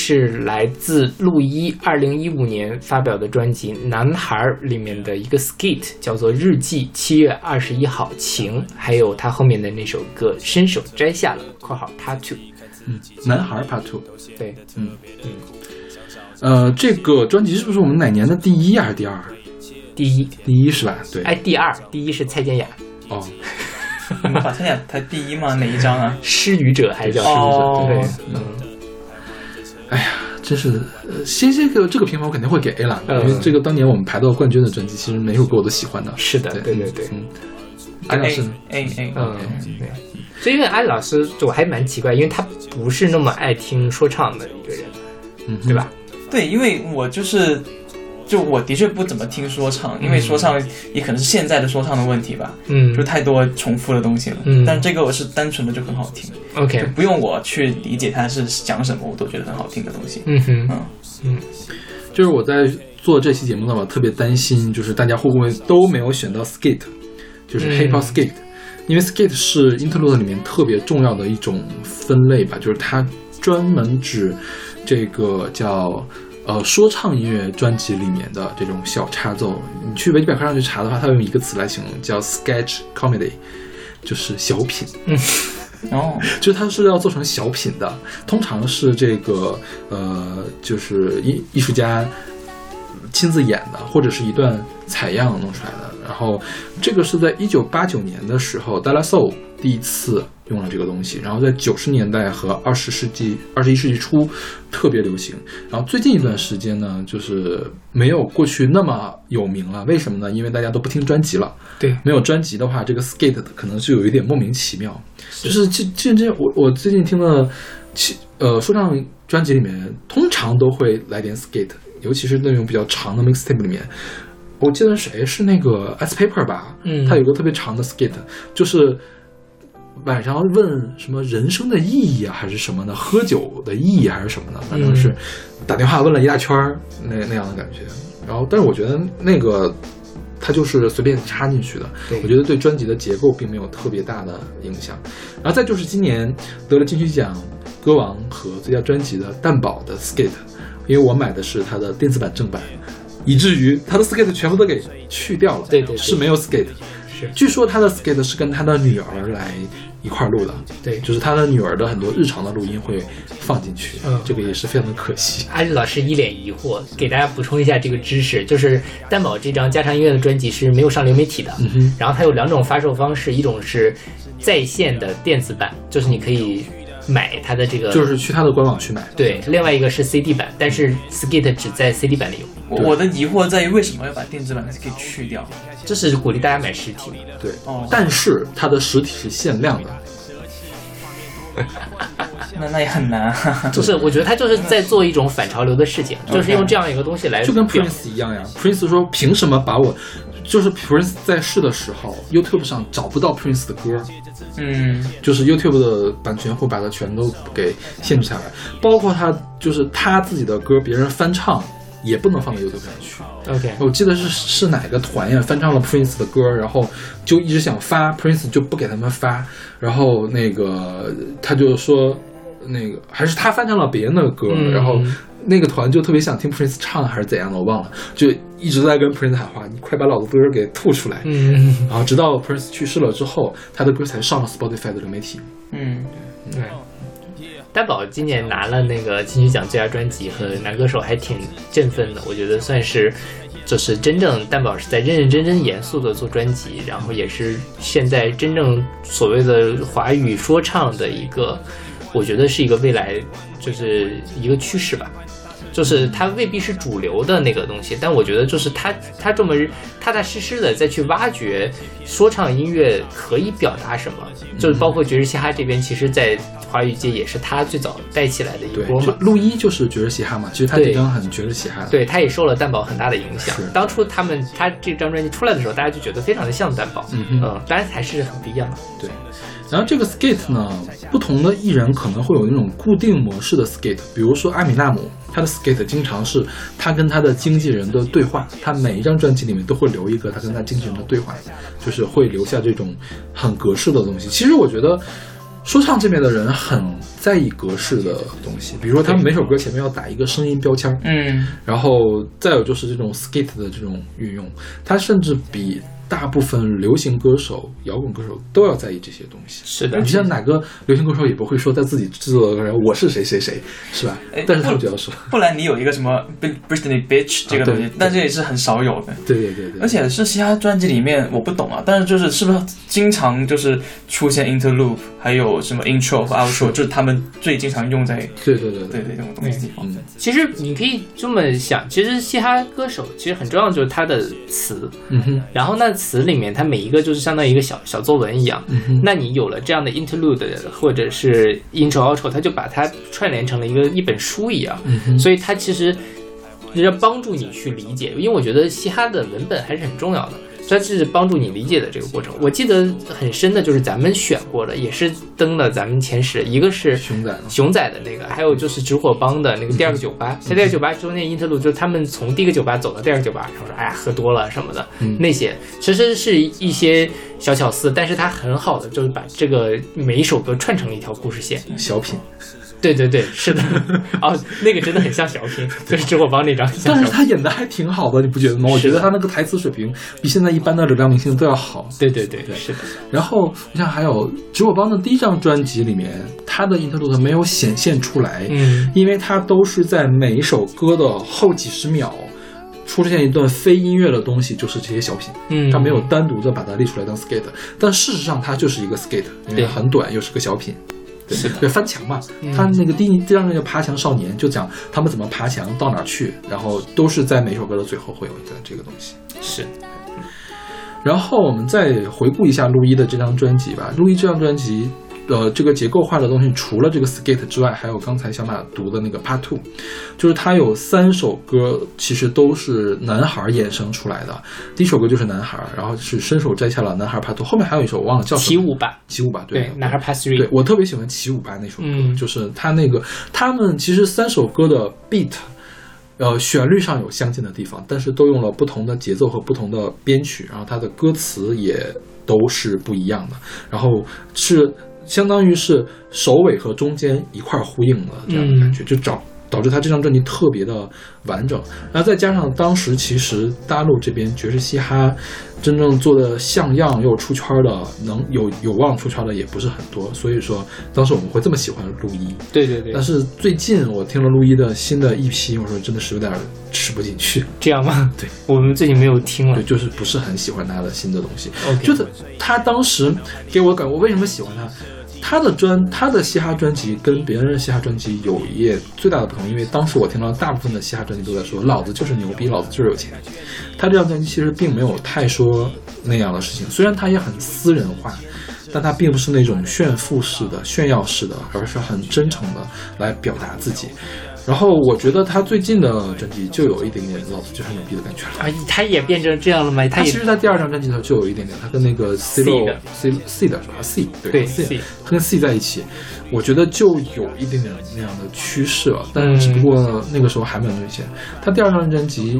是来自陆一二零一五年发表的专辑《男孩》里面的一个 skit，叫做《日记》，七月二十一号晴，还有他后面的那首歌《伸手摘下了》（括号 Part Two）。嗯，男孩 Part Two。对，嗯嗯。呃，这个专辑是不是我们哪年的第一还是第二？第一，第一是吧？对。哎，第二，第一是蔡健雅。哦。你们把蔡健雅排第一吗？哪一张啊？失语者还是叫失语者？对，嗯。哎呀，真是，先这个这个评分我肯定会给 A 了，因为这个当年我们排到冠军的专辑，其实没有给我都喜欢的。是的，对对对。嗯。安老师，A A，嗯，对。所以因为安老师，我还蛮奇怪，因为他不是那么爱听说唱的一个人，嗯，对吧？对，因为我就是。就我的确不怎么听说唱，因为说唱也可能是现在的说唱的问题吧，嗯，就太多重复的东西了，嗯，但这个我是单纯的就很好听，OK，不用我去理解它是讲什么，我都觉得很好听的东西，嗯哼，嗯。嗯，就是我在做这期节目的，我特别担心，就是大家会不会都没有选到 skate，就是 hip hop skate，因为 skate 是 interlude 里面特别重要的一种分类吧，就是它专门指这个叫。呃，说唱音乐专辑里面的这种小插奏，你去维基百科上去查的话，它用一个词来形容，叫 sketch comedy，就是小品。嗯，哦，就是它是要做成小品的，通常是这个呃，就是艺艺术家亲自演的，或者是一段采样弄出来的。然后这个是在一九八九年的时候，d a l a Soul 第一次。用了这个东西，然后在九十年代和二十世纪、二十一世纪初特别流行。然后最近一段时间呢，就是没有过去那么有名了。为什么呢？因为大家都不听专辑了。对，没有专辑的话，这个 skate 可能就有一点莫名其妙。就是这这这，我我最近听了，其呃说唱专辑里面通常都会来点 skate，尤其是那种比较长的 mixtape 里面。我记得谁是那个 S Paper 吧？嗯，他有个特别长的 skate，就是。晚上问什么人生的意义啊，还是什么的？喝酒的意义还是什么的？反正是打电话问了一大圈儿，那那样的感觉。然后，但是我觉得那个他就是随便插进去的，我觉得对专辑的结构并没有特别大的影响。然后再就是今年得了金曲奖歌王和最佳专辑的蛋堡的 Skate，因为我买的是他的电子版正版，以至于他的 Skate 全部都给去掉了，对对，是没有 Skate。是，据说他的 skate 是跟他的女儿来一块录的，对，就是他的女儿的很多日常的录音会放进去，嗯，这个也是非常的可惜。阿丽老师一脸疑惑，给大家补充一下这个知识，就是担保这张加长音乐的专辑是没有上流媒体的，然后它有两种发售方式，一种是在线的电子版，就是你可以。买它的这个就是去它的官网去买。对，另外一个是 CD 版，但是 Skate 只在 CD 版里有。我的疑惑在于为什么要把电子版给去掉？这是鼓励大家买实体。对，哦，但是它的实体是限量的。那那也很难。就是我觉得他就是在做一种反潮流的事情，就是用这样一个东西来就跟 Prince 一样呀。Prince 说凭什么把我？就是 Prince 在世的时候，YouTube 上找不到 Prince 的歌，嗯，就是 YouTube 的版权会把它全都给限制下来，包括他就是他自己的歌，别人翻唱也不能放到 YouTube 上去。OK，我记得是是哪个团呀翻唱了 Prince 的歌，然后就一直想发，Prince 就不给他们发，然后那个他就说那个还是他翻唱了别人的歌，然后。那个团就特别想听 Prince 唱还是怎样的，我忘了，就一直在跟 Prince 喊话：“你快把老子歌给吐出来。”嗯，然后直到 Prince 去世了之后，他的歌才上了 Spotify 的流媒体。嗯，对。蛋宝今年拿了那个金曲奖最佳专辑和男歌手，还挺振奋的。我觉得算是，就是真正蛋宝是在认认真真、严肃的做专辑，然后也是现在真正所谓的华语说唱的一个，我觉得是一个未来，就是一个趋势吧。就是它未必是主流的那个东西，但我觉得就是他他这么踏踏实实的再去挖掘说唱音乐可以表达什么，就是包括爵士嘻哈这边，其实，在华语界也是他最早带起来的一波嘛。陆一就是爵士嘻哈嘛，其实他这张很爵士嘻哈。对，他也受了蛋堡很大的影响。当初他们他这张专辑出来的时候，大家就觉得非常的像蛋堡，嗯嗯，当然还是很不一样的。对。然后这个 skate 呢，不同的艺人可能会有那种固定模式的 skate，比如说阿米纳姆，他的 skate 经常是他跟他的经纪人的对话，他每一张专辑里面都会留一个他跟他经纪人的对话，就是会留下这种很格式的东西。其实我觉得，说唱这边的人很在意格式的东西，比如说他们每首歌前面要打一个声音标签儿，嗯，然后再有就是这种 skate 的这种运用，它甚至比大部分流行歌手、摇滚歌手都要在意这些东西。是的。你像哪个流行歌手也不会说在自己制作的歌我是谁谁谁，是吧？哎？但是他们就要说，不 然你有一个什么 Britney Bitch 这个东西，对。但这也是很少有的。对对对对，而且是嘻哈专辑里面我不懂啊，但是就是是不是经常就是出现 interlude，还有什么 intro 和 outro，就是他们最经常用在对对对对。对这种东西。地方。嗯。其实你可以这么想，其实嘻哈歌手其实很重要就是他的词，嗯哼。然后那词里面它每一个就是相当于一个小小作文一样。嗯，那你有了这样的 interlude 或者是 intro outro，它就把它串联成了一个一本书一样。嗯，所以它其实要帮助你去理解，因为我觉得嘻哈的文本还是很重要的，它是帮助你理解的这个过程。我记得很深的就是咱们选过的，也是登了咱们前十，一个是熊仔熊仔的那个，还有就是直火帮的那个第二个酒吧。在第二个酒吧中间 interlude 就是他们从第一个酒吧走到第二个酒吧，然后说哎呀喝多了什么的，嗯那些其实是一些小巧思，但是它很好的就是把这个每一首歌串成了一条故事线。小品，对对对，是的，哦，那个真的很像小品，就是直火帮那张但是。他演的还挺好的，你不觉得吗？我觉得他那个台词水平比现在一般的流量明星都要好。对对对，是的，然后你像还有直火帮的第一张专辑里面，他的 interlude 没有显现出来，嗯，因为他都是在每一首歌的后几十秒出现一段非音乐的东西，就是这些小品，嗯，他没有单独的把它列出来当 skate，但事实上它就是一个 skate，因为对很短，又是个小品。对是的对，翻墙嘛，嗯他那个第一第二张叫《爬墙少年》，就讲他们怎么爬墙到哪儿去，然后都是在每首歌的最后会有一个这个东西。是，然后我们再回顾一下陆一的这张专辑吧。陆一这张专辑，呃，这个结构化的东西，除了这个 skate 之外，还有刚才小马读的那个 Part Two，就是它有三首歌，其实都是男孩衍生出来的。第一首歌就是男孩，然后是伸手摘下了男孩 Part Two，后面还有一首我忘了叫什么。起舞吧，起舞吧，对，男孩 Part Three，对我特别喜欢起舞吧那首歌，嗯就是他那个他们其实三首歌的 beat，呃，旋律上有相近的地方，但是都用了不同的节奏和不同的编曲，然后它的歌词也都是不一样的，然后是相当于是首尾和中间一块儿呼应了这样的感觉，就找。导致他这张专辑特别的完整，然后再加上当时其实大陆这边爵士嘻哈真正做的像样又出圈的，能有有望出圈的也不是很多，所以说当时我们会这么喜欢陆一。对对对但，是最近我听了陆一的新的一批，我说真的是有点吃不进去，这样吗？对，我们最近没有听了对，就是不是很喜欢他的新的东西。，OK，就是他当时给我感，我为什么喜欢他？他的专他的嘻哈专辑跟别人的嘻哈专辑有一页最大的不同，因为当时我听到大部分的嘻哈专辑都在说老子就是牛逼，老子就是有钱。他这张专辑其实并没有太说那样的事情，虽然他也很私人化，但他并不是那种炫富式的、炫耀式的，而是很真诚的来表达自己。然后我觉得他最近的专辑就有一点点老子就是牛逼的感觉了。啊，他也变成这样了吗？他他其实，在第二张专辑的时候就有一点点，他跟那个 C 的 o C C 的是吧？C 对对 C，C 他跟 C 在一起，我觉得就有一点点那样的趋势了，但嗯只不过那个时候还没有明显。他第二张专辑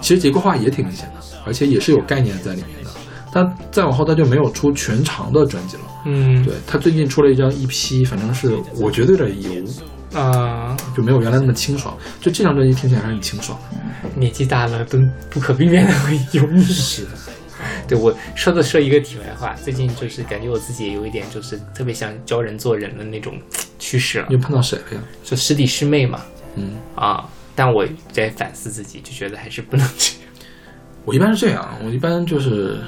其实结构化也挺明显的，而且也是有概念在里面的。但再往后他就没有出全长的专辑了。嗯，对他最近出了一张 EP，反正是我觉得有啊，就没有原来那么清爽。就这张专辑听起来还是很清爽。年纪大了都不可避免的会油腻。是的，对我说的说一个题外话，最近就是感觉我自己也有一点就是特别想教人做人的那种趋势了你，碰到谁了呀？就师弟师妹嘛，嗯，啊，但我在反思自己，就觉得还是不能这样。我一般是这样，我一般就是，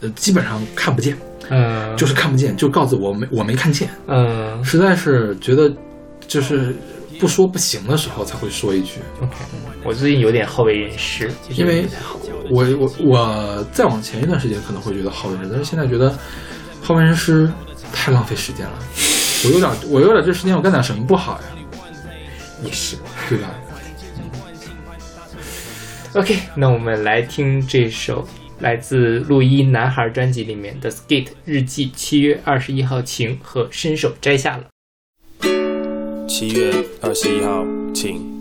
呃，基本上看不见，嗯，就是看不见，就告诉我没我没看见，嗯。实在是觉得就是不说不行的时候才会说一句，，OK，我最近有点好为人师，因为我我我再往前一段时间可能会觉得好为人师，但是现在觉得好为人师太浪费时间了，我有点我有点这时间我干点什么不好呀，也是。对吧？OK，那我们来听这首来自陆一男孩专辑里面的《Skate 日记》，七月二十一号晴和伸手摘下了。七月二十一号，晴。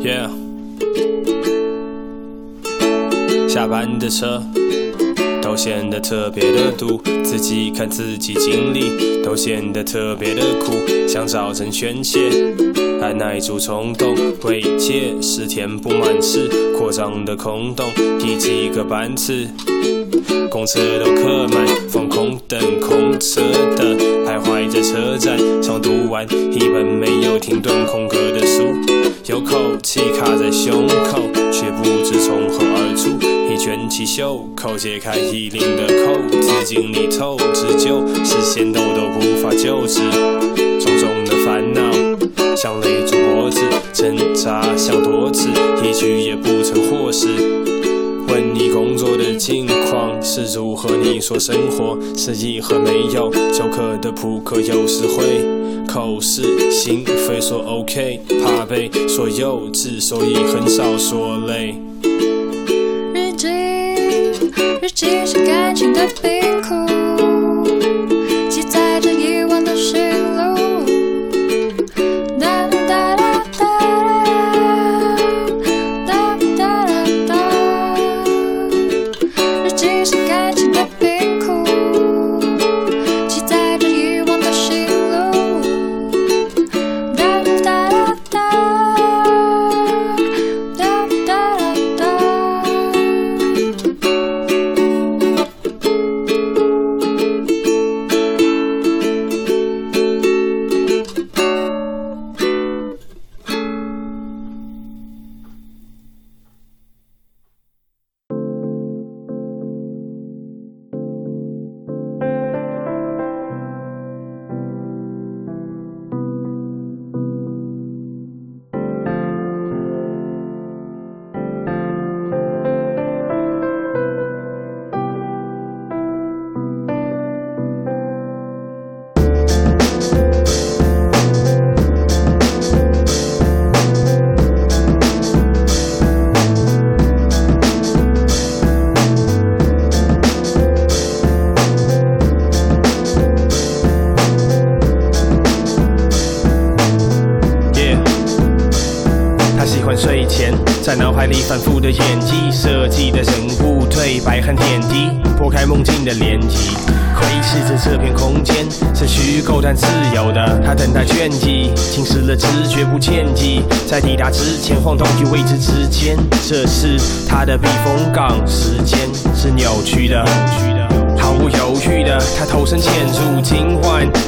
Yeah。下班的车，都显得特别的毒。自己看自己经历，都显得特别的苦，想找人宣泄，按耐住冲动，慰藉是填不满是扩张的空洞，第几个班次？公车都客满，放空等空车的，徘徊在车站，想读完一本没有停顿空格的书，有口气卡在胸口，却不知从何而出。卷起袖口，解开衣领的扣子，经历透支就视线抖抖无法救治，重重的烦恼像勒住脖子，挣扎想多次，一句也不曾获释。问你工作的近况是如何？你说生活是一盒没有酒客的扑克，有时会口是心非说 OK，怕被说幼稚，所以很少说累。日记，是感情的冰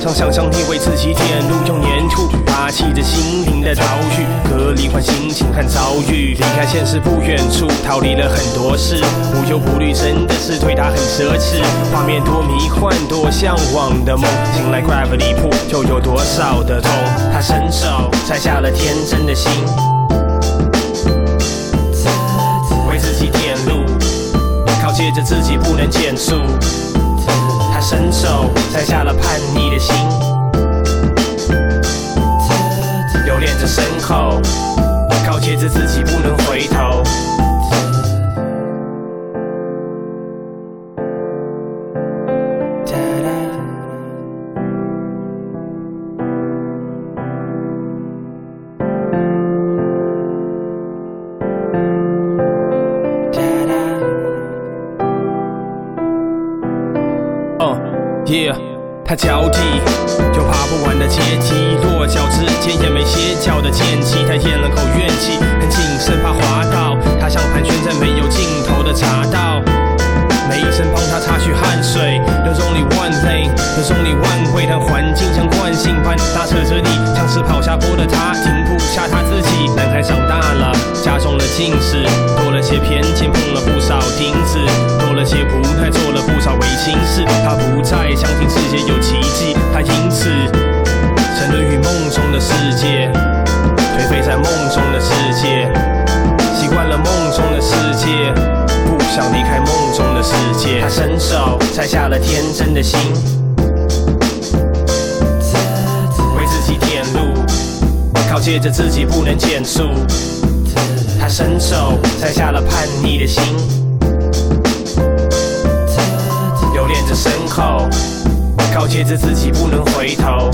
晚，让想象力为自己点路，用粘土拔起着心灵的遭遇，隔离换心情和遭遇。离开现实不远处，逃离了很多事，无忧无虑真的是对他很奢侈。画面多迷幻，多向往的梦，醒来 gravity 铺就有多少的痛。他伸手摘下了天真的心，为自己点路。靠借着自己不能减速。伸手摘下了叛逆的心，留恋着身后，告诫着自己不能回头。性般拉扯着你，像是跑下坡的他，停不下他自己。男孩长大了，加重了近视，多了些偏见，碰了不少钉子，多了些无奈，做了不少违心事。他不再相信世界有奇迹，他因此沉沦于梦中的世界，颓废在梦中的世界，习惯了梦中的世界，不想离开梦中的世界。他伸手摘下了天真的心，告诫着自己不能减速。他伸手摘下了叛逆的心，留恋着身后，告诫着自己不能回头。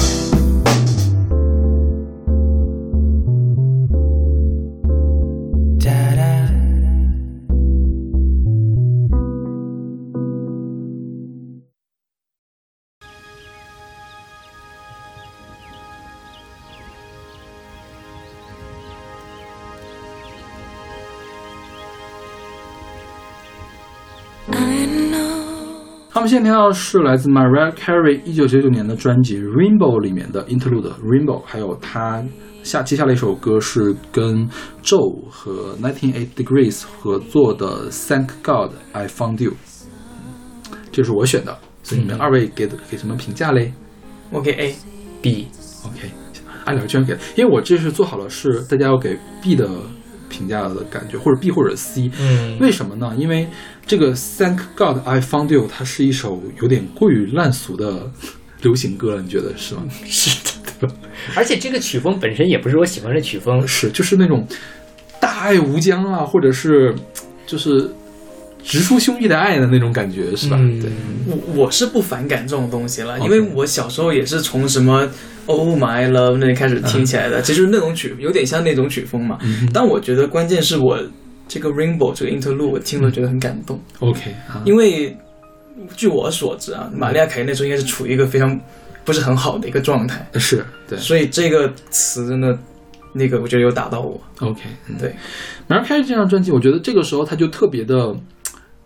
们现在听到的是来自 Mariah Carey 一九九九年的专辑《Rainbow》里面的 Interlude《Rainbow》，还有她下接下来一首歌是跟 Joe 和 Nineteen Eight Degrees 合作的《Thank God I Found You》，这是我选的，所以你们二位给的给什么评价嘞我给 A，B，？OK，按两居然给，因为我这是做好了是大家要给 B 的评价的感觉，或者 B 或者 C，嗯，为什么呢？因为这个 Thank God I Found You，它是一首有点过于烂俗的流行歌了，你觉得是吗？是的，对吧？而且这个曲风本身也不是我喜欢的曲风，是，就是那种大爱无疆啊，或者是就是直抒胸臆的爱的那种感觉，是吧？嗯对，我我是不反感这种东西了，因为我小时候也是从什么 Oh My Love 那里开始听起来的，其实那种曲有点像那种曲风嘛。嗯但我觉得关键是我这个 Rainbow 这个 Interlude 我听了觉得很感动，OK 啊，因为据我所知啊，玛利亚凯莉那时候应该是处于一个非常不是很好的一个状态，是对。所以这个词真的那个我觉得有打到我。OK，嗯。对，Mariah Carey 这张专辑，我觉得这个时候他就特别的，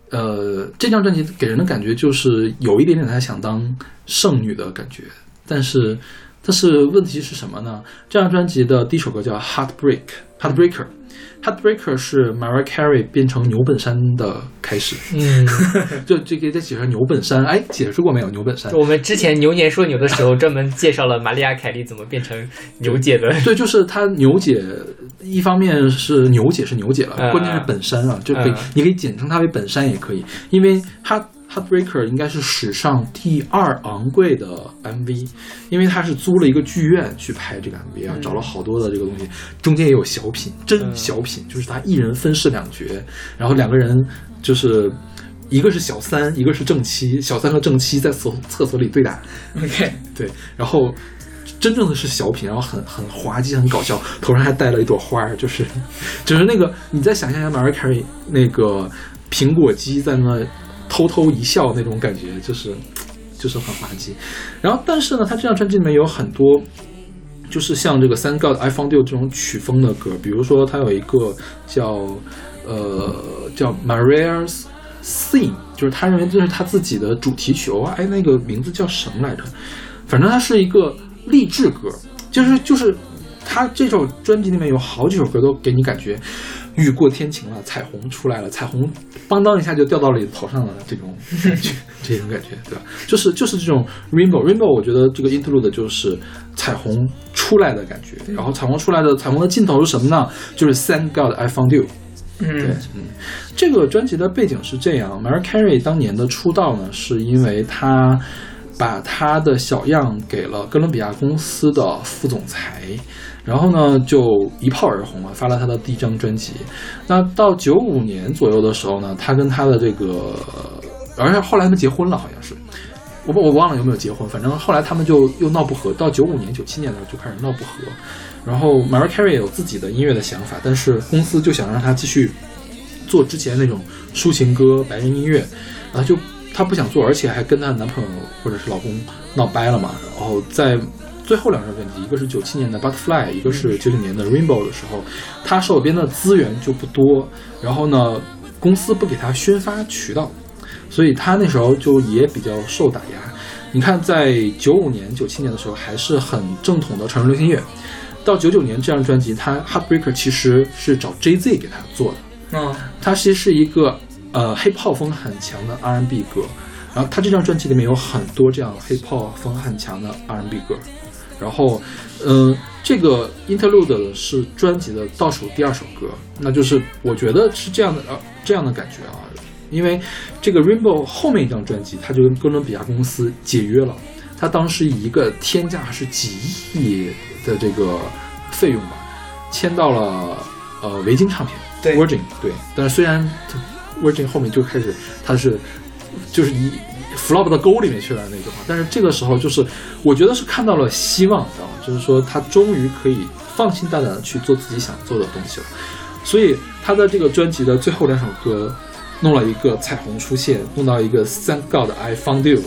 呃，这张专辑给人的感觉就是有一点点他想当圣女的感觉，但是，但是问题是什么呢？这张专辑的第一首歌叫《Heartbreak》，Heartbreaker。Heartbreaker 是 Mariah Carey 变成牛本山的开始，嗯，就这个再解释牛本山，哎，解释过没有？牛本山，我们之前牛年说牛的时候，专门介绍了玛利亚凯莉怎么变成牛姐的。对，就是她牛姐，一方面是牛姐是牛姐了，嗯。关键是本山啊，就可以，嗯。你可以简称它为本山也可以，因为它 Heartbreaker 应该是史上第二昂贵的 MV，因为他是租了一个剧院去拍这个 MV 啊，找了好多的这个东西，中间也有小品，真嗯小品，就是他一人分饰两角，然后两个人就是。一个是小三，一个是正妻，小三和正妻在厕厕所里对打，OK，对，然后真正的是小品，然后很很滑稽，很搞笑，头上还戴了一朵花儿，就是就是那个你再想象一下 Mariah Carey 那个苹果肌在那偷偷一笑那种感觉，就是就是很滑稽。然后但是呢，他这张专辑里面有很多。就是像这个《Thank God I Found You》这种曲风的歌，比如说他有一个叫呃叫 Maria's Theme，就是他认为这是他自己的主题曲。哦，哎，那个名字叫什么来着？反正它是一个励志歌，就是就是他这首专辑里面有好几首歌都给你感觉雨过天晴了，彩虹出来了，彩虹邦当一下就掉到了你头上了这种感觉，这种感觉，对吧？就是就是这种 rainbow rainbow，我觉得这个 interlude 就是彩虹出来的感觉，然后彩虹出来的彩虹的尽头是什么呢？就是 Thank God I found you。嗯对嗯，，嗯，这个专辑的背景是这样，Mariah Carey 当年的出道呢，是因为她把她的小样给了哥伦比亚公司的副总裁，然后呢就一炮而红了，发了他的第一张专辑。那到九五年左右的时候呢，她跟她的这个，而且后来他们结婚了，好像是。我我忘了有没有结婚，反正后来他们就又闹不和，到九五年、九七年的时候就开始闹不和。然后 Mariah Carey 有自己的音乐的想法，但是公司就想让她继续做之前那种抒情歌、白人音乐，然后就她不想做，而且还跟她的男朋友或者是老公闹掰了嘛。然后在最后两张专辑，一个是九七年的 Butterfly，一个是九九年的 Rainbow 的时候，他手边的资源就不多，然后呢，公司不给他宣发渠道，所以他那时候就也比较受打压。你看，在九五年、九七年的时候，还是很正统的传统流行乐。到九九年这张专辑，他 Heartbreaker 其实是找 J.Z 给他做的，嗯，它其实是一个呃 hip hop 风很强的 R&B 歌。然后他这张专辑里面有很多这样 hip hop 风很强的 R&B 歌。然后，嗯、这个 Interlude 是专辑的倒数第二首歌，那就是我觉得是这样的呃这样的感觉啊，因为这个 Rainbow 后面一张专辑，他就跟哥伦比亚公司解约了，他当时以一个天价是几亿的这个费用吧，签到了呃维京唱片对。Virgin 对，但是虽然 Virgin 后面就开始他是就是一 flop 到沟里面去了那句话，但是这个时候就是我觉得是看到了希望，你知道吗？就是说他终于可以放心大胆的去做自己想做的东西了，所以他的这个专辑的最后两首歌弄了一个彩虹出现，弄到一个 Thank God I Found You，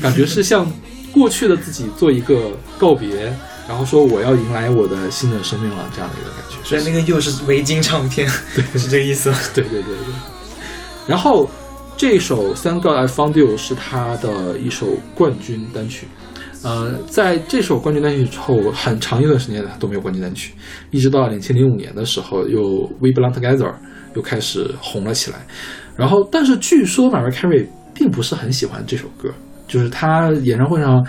感觉是像过去的自己做一个告别，然后说我要迎来我的新的生命了这样的一个感觉。所以那个又是围巾唱片，对 是这个意思。对对对对。然后，这首《Thank God I Found You》是他的一首冠军单曲。呃，在这首冠军单曲之后，很长一段时间他都没有冠军单曲，一直到两千零五年的时候，又《We Belong Together》又开始红了起来。然后，但是据说 m a r i a Carey 并不是很喜欢这首歌，就是他演唱会上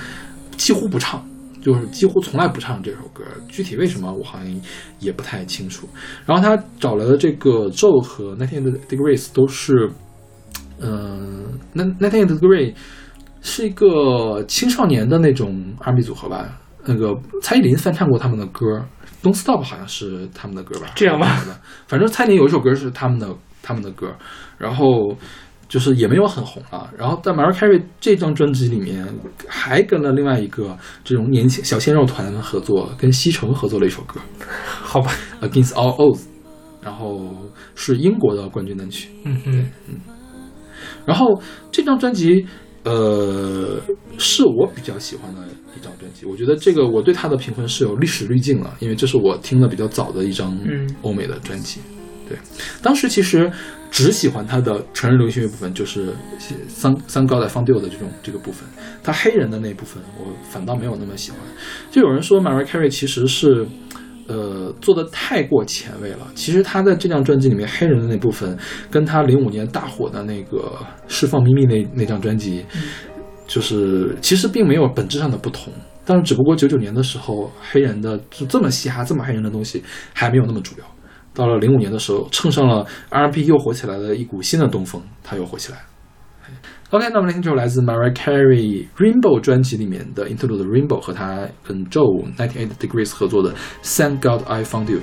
几乎不唱，就是几乎从来不唱这首歌。具体为什么我好像也不太清楚。然后他找来的这个 Joe 和 Nineteen Degrees 都是，嗯、那 Nineteen Degrees 是一个青少年的那种 R&B 组合吧。那个蔡依林翻唱过他们的歌，《Don't Stop》好像是他们的歌吧？这样吧？反正蔡依林有一首歌是他们的他们的歌，然后就是也没有很红啊。然后在 Mariah Carey 这张专辑里面，还跟了另外一个这种年轻小鲜肉团合作，跟西城合作了一首歌好吧，《Against All Odds》，然后是英国的冠军单曲。嗯哼，然后这张专辑，呃，是我比较喜欢的一张专辑。我觉得这个我对它的评分是有历史滤镜了，因为这是我听的比较早的一张嗯欧美的专辑。对，当时其实只喜欢它的成人流行乐部分，就是三三高的放 d 的这种这个部分。他黑人的那部分，我反倒没有那么喜欢。就有人说 Mariah Carey 其实是。呃，做的太过前卫了。其实他在这张专辑里面，黑人的那部分，跟他零五年大火的那个《释放秘密那》那张专辑，就是其实并没有本质上的不同。但是只不过九九年的时候，黑人的就这么嘻哈、这么黑人的东西还没有那么主流。到了零五年的时候，蹭上了 R&B 又火起来的一股新的东风，他又火起来了。OK，那我们来听这首来自 Mariah Carey Rainbow 专辑里面的 Interlude Rainbow 和他跟 Joe Ninety Eight Degrees 合作的 Thank God I Found You。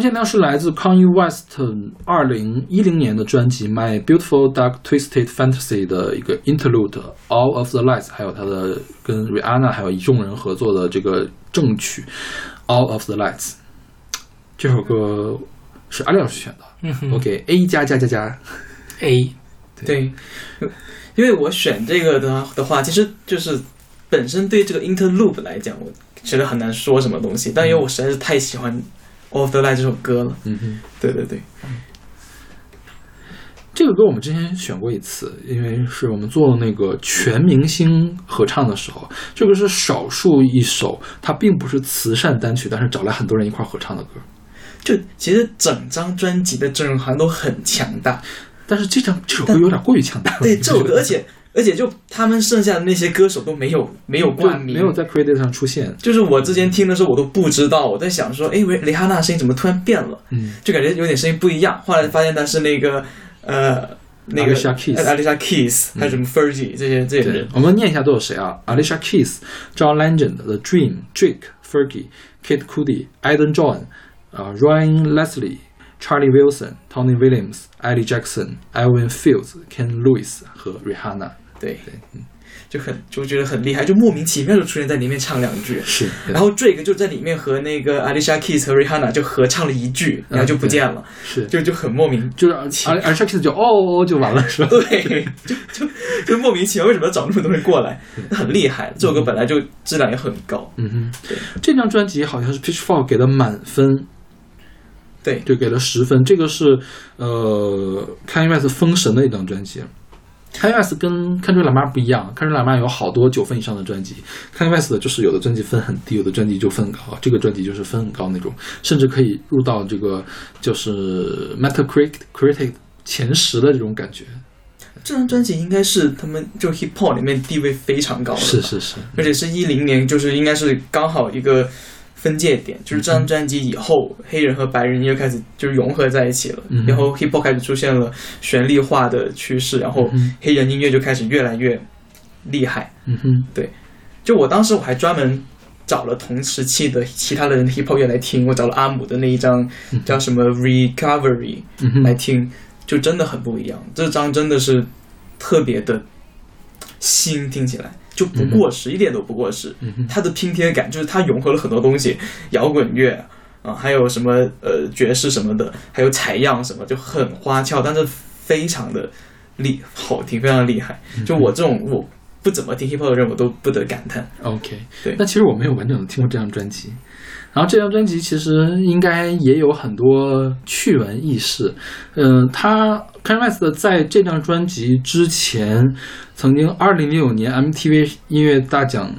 们现在是来自 Kanye West 二零一零年的专辑《My Beautiful Dark Twisted Fantasy》的一个 interlude《All of the Lights》，还有他的跟 Rihanna 还有一众人合作的这个正曲《All of the Lights》。这首歌是阿亮老师选的，嗯我给 A 加加加加。A 对，因为我选这个的的话，其实就是本身对这个 interlude 来讲，我觉得很难说什么东西，但因为我实在是太喜欢《of the Light》这首歌了。嗯哼。对对对，这个歌我们之前选过一次，因为是我们做那个全明星合唱的时候，这个是少数一首它并不是慈善单曲，但是找来很多人一块合唱的歌。就其实整张专辑的阵容好像都很强大。但是这张这首歌有点过于强大了，对这首歌，而且而且就他们剩下的那些歌手都没有没有冠名，没有在 credit 上出现。就是我之前听的时候，我都不知道，我在想说，哎，维蕾哈娜声音怎么突然变了？嗯，就感觉有点声音不一样。后来发现她是那个呃那个 Alicia Keys 呃 Alicia Keys，还有什么 Fergie 这些这些人，，我们念一下都有谁啊？Alicia Keys、John Legend、The Dream、Drake、Fergie、Kate Cudi、Eden John、啊 Ryan Leslie、Charlie Wilson、Tony Williams、Ellie Jackson、Elvin Fields、Ken Lewis 和 Rihanna。对对，嗯，就很就觉得很厉害，就莫名其妙就出现在里面唱两句。是。然后 Drake 就在里面和那个 Alicia Keys 和 Rihanna 就合唱了一句，然后就不见了，是就就很莫名。就是 Alicia Keys 就哦哦就完了是吧？对，就就就莫名其妙，为什么要找那么多人过来？很厉害，这首歌本来就质量也很高。嗯哼对，这张专辑好像是 Pitchfork 给的满分，对，就给了十分。这个是呃 Kanye West 封神的一张专辑。Kanye West 跟 Kendrick Lamar 不一样，Kendrick Lamar 有好多九分以上的专辑，Kanye West 就是有的专辑分很低，有的专辑就分很高，这个专辑就是分很高那种，甚至可以入到这个就是 Metacritic Critic 前十的这种感觉。这张专辑应该是他们就 hip hop 里面地位非常高的，是，是是，而且是一零年，就是应该是刚好一个分界点，就是这张专辑以后，黑人和白人又开始就是融合在一起了，嗯然后 hip hop 开始出现了旋律化的趋势，然后嗯黑人音乐就开始越来越厉害。嗯哼，对。就我当时我还专门找了同时期的其他的人的 hip hop 乐来听，我找了阿姆的那一张叫什么 Recovery 来听，就真的很不一样。这张真的是特别的新，听起来就不过时，一点都不过时。它的拼贴感就是它融合了很多东西，摇滚乐啊，还有什么呃爵士什么的，还有采样什么，就很花俏，但是非常的厉好听，非常厉害。就我这种我不怎么听 hip hop 的人，我都不得感叹。OK，对那其实我没有完整的听过这张专辑，然后这张专辑其实应该也有很多趣闻轶事。嗯、他 Kanye West 在这张专辑之前，曾经2006年 MTV 音乐大奖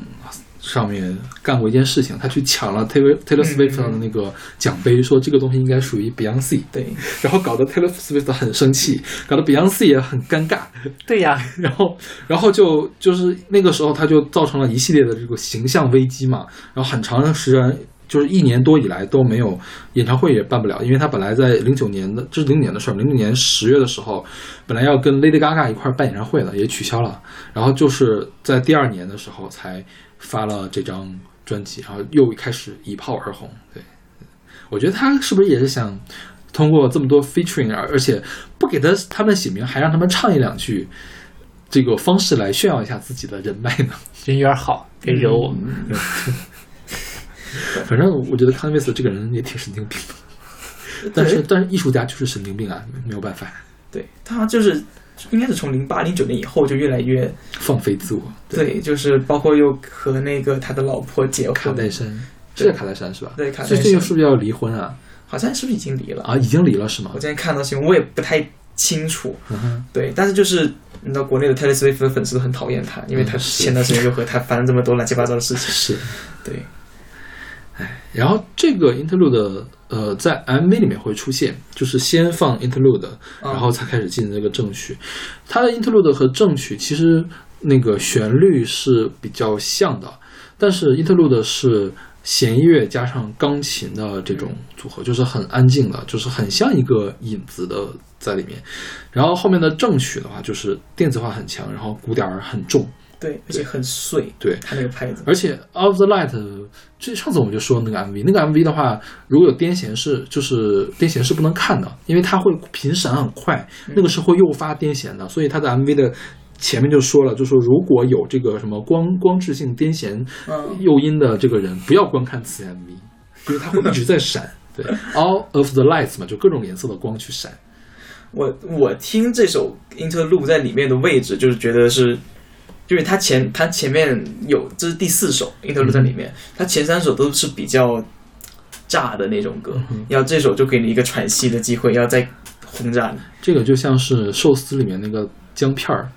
上面干过一件事情，他去抢了 Taylor Taylor Swift 的那个奖杯，说这个东西应该属于 Beyonce，对，然后搞得 Taylor Swift 很生气，搞得 Beyonce 也很尴尬。对呀，然后，然后就就是那个时候，他就造成了一系列的这个形象危机嘛。然后很长的时间，就是一年多以来都没有演唱会也办不了，因为他本来在零九年的，这是零年的事儿，零九年十月的时候，本来要跟 Lady Gaga 一块儿办演唱会的，也取消了。然后就是在第二年的时候才发了这张专辑，然后又开始一炮而红。对，我觉得他是不是也是想通过这么多 featuring，而而且不给他他们写名，还让他们唱一两句，这个方式来炫耀一下自己的人脉呢？人缘好，别惹我。嗯 反正我觉得康威斯这个人也挺神经病的，但是但是艺术家就是神经病啊，没有办法对他就是应该是从零八零九年以后就越来越放飞自我。对，就是包括又和那个他的老婆结婚，卡戴珊是叫卡戴珊是吧？对卡戴珊最近是不是要离婚啊？好像是不是已经离了？啊，已经离了是吗我？今天看到新闻，我也不太清楚。嗯，对，但是就是你知道，国内的 Taylor Swift 的粉丝都很讨厌他，因为他前段时间又和他发生这么多乱七八糟的事情。是。对，然后这个 interlude 呃，在 MV 里面会出现，就是先放 interlude，然后才开始进行这个正曲。它的 interlude 和正曲其实那个旋律是比较像的，但是 interlude 是弦乐加上钢琴的这种组合，就是很安静的，就是很像一个引子的在里面。然后后面的正曲的话，就是电子化很强，然后鼓点儿很重，对，而且很碎，对。它那个拍子，而且《Of the Light》，这上次我们就说那个 MV，那个 MV 的话，如果有癫痫是就是癫痫是不能看的，因为它会频闪很快，那个是会诱发癫痫的，所以它的 MV 的前面就说了，就说如果有这个什么光光致性癫痫嗯。诱因的这个人，不要观看此 MV，因为它会一直在闪。对，All of the lights 嘛，就各种颜色的光去闪。我我听这首 interlude 在里面的位置，就是觉得是，就是他前他前面有这是第四首 interlude 在里面，他前三首都是比较炸的那种歌，要这首就给你一个喘息的机会，要再轰炸你。这个就像是寿司里面那个姜片儿，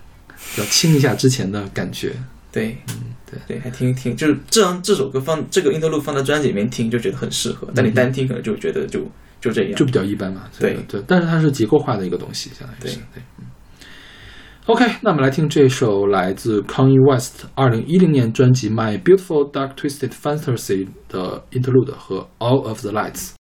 要清一下之前的感觉。对，嗯对对，还听一听，就是这张这首歌放这个 interlude 放在专辑里面听就觉得很适合，但你单听可能就觉得就就这样就。比较一般嘛。对对，但是它是结构化的一个东西，相当于是对。嗯 OK，那我们来听这首来自 Kanye West 二零一零年专辑《My Beautiful Dark Twisted Fantasy》的 Interlude 和 All of the Lights。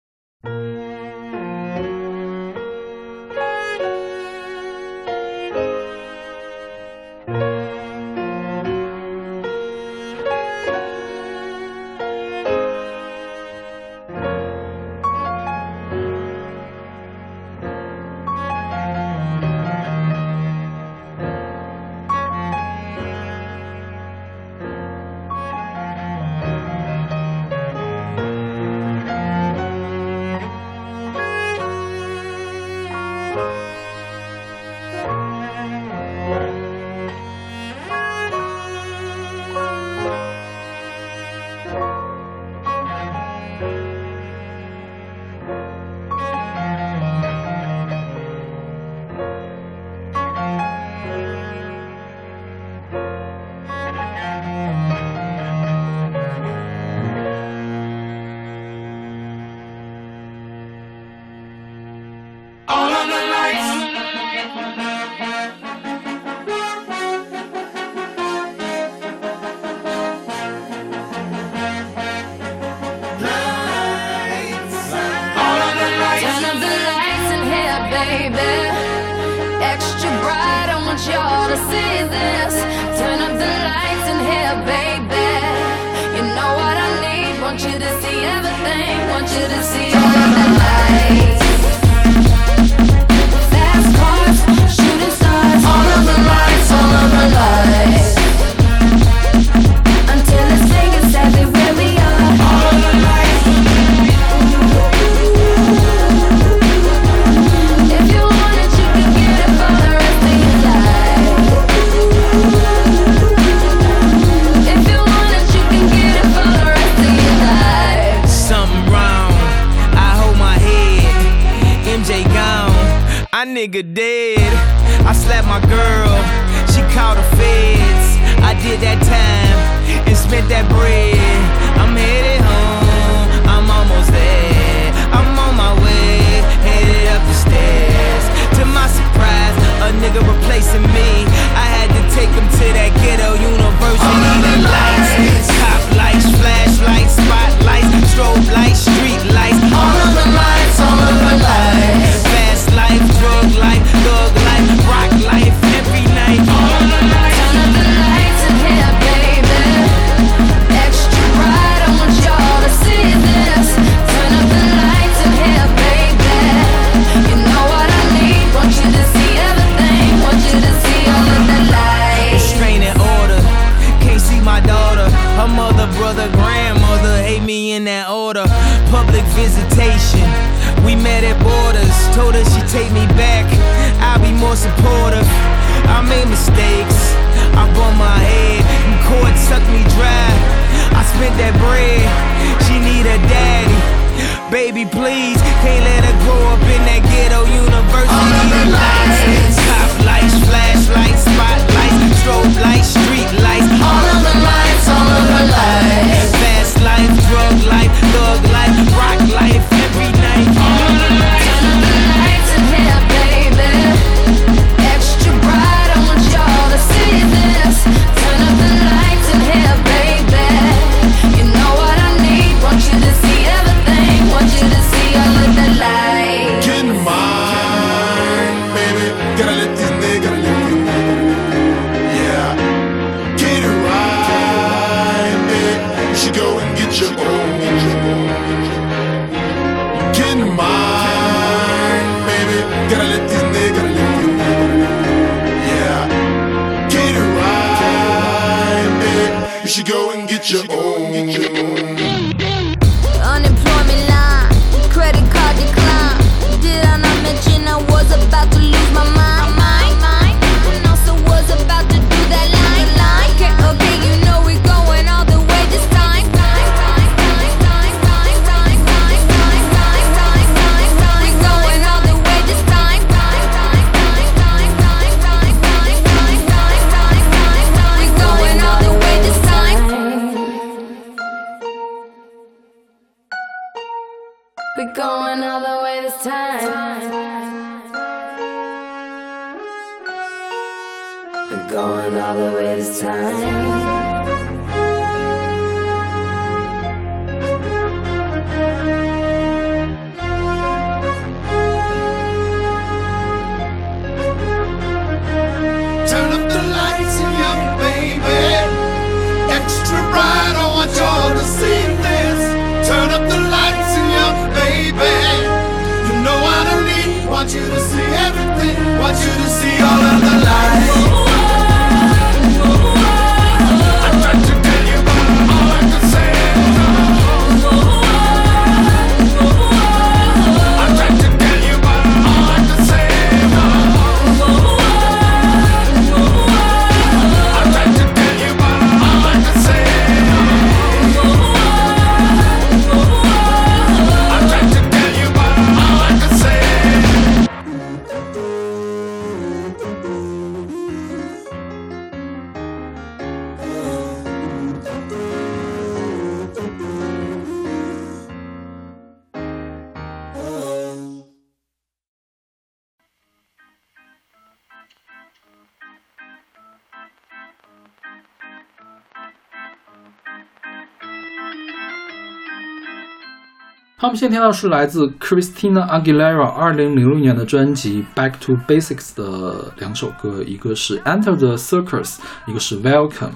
他们现在听到是来自 Christina Aguilera 二零零六年的专辑《Back to Basics》的两首歌，一个是《Enter the Circus》，一个是《Welcome》，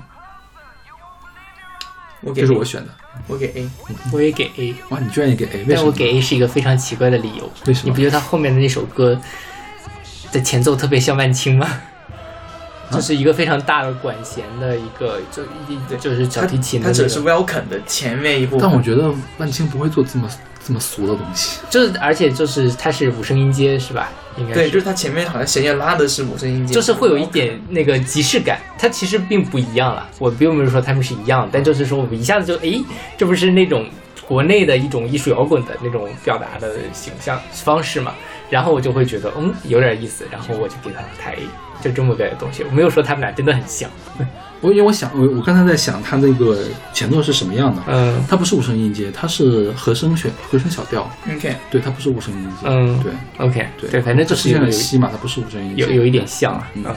我给这是我选的。我给 A，我也给 A，哇，你居然也给 A？为什么？但我给 A 是一个非常奇怪的理由。为什么你不觉得他后面的那首歌的前奏特别像万青吗？就是一个非常大的管弦的一个，就一就是小提琴的、那个，它只是 Welcome 的前面一部分。但我觉得万青不会做这么这么俗的东西。就是而且就是它是五声音阶是吧？应该对，就是它前面好像弦乐拉的是五声音阶，就是会有一点那个即视感，它其实并不一样了。我并不是说他们是一样，但就是说我一下子就诶，这不是那种国内的一种艺术摇滚的那种表达的形象方式嘛？然后我就会觉得嗯有点意思，然后我就给他抬就这么个东西。我没有说他们俩真的很像，我因为我想，我我刚才在想它那个前奏是什么样的。嗯它不是五声音阶，它是和声选和声小调。OK，对，它不是五声音阶。嗯对，OK，对对，反正就是有它实际上是西嘛，它不是五声音阶。有有一点像啊，嗯嗯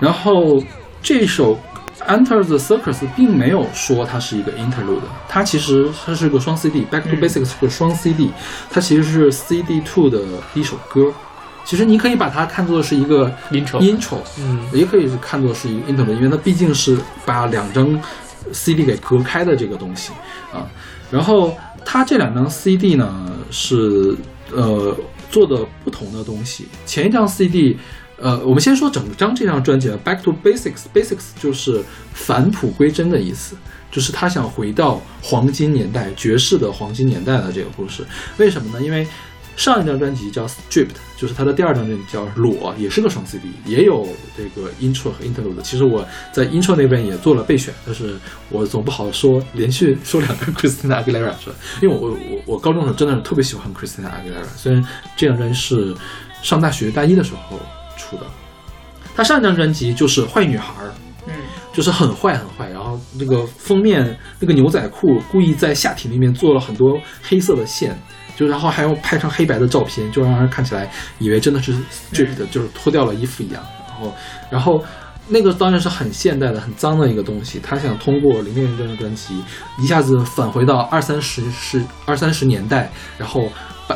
然后这首《Enter the Circus》并没有说它是一个 interlude，它其实它是个双 CD，《Back to 嗯 Basics》是个双 CD，它其实是 CD Two 的一首歌。其实你可以把它看作是一个 Intro intro，嗯也可以是看作是一个 interlude，因为它毕竟是把两张 CD 给隔开的这个东西啊。然后它这两张 CD 呢是呃做的不同的东西。前一张 CD，呃，我们先说整张这张专辑啊，《Back to Basics》，Basics 就是返璞归真的意思。就是他想回到黄金年代，爵士的黄金年代的这个故事。为什么呢？因为上一张专辑叫《Stripped》，就是他的第二张专辑叫《裸》，也是个双 CD，也有这个 intro 和 interlude。其实我在 intro 那边也做了备选，但是我总不好说连续 说两个 Christina Aguilera 是吧？因为我我我我高中的时候真的是特别喜欢 Christina Aguilera，虽然这张专辑是上大学大一的时候出的。他上一张专辑就是《坏女孩》，嗯，就是很坏很坏，然后那个封面那个牛仔裤故意在下体那边做了很多黑色的线，就然后还用拍成黑白的照片，就让人看起来以为真的是真实的，就是脱掉了衣服一样。然后，然后那个当然是很现代的、很脏的一个东西。他想通过零六年这张专辑，一下子返回到二三十十二三十年代，然后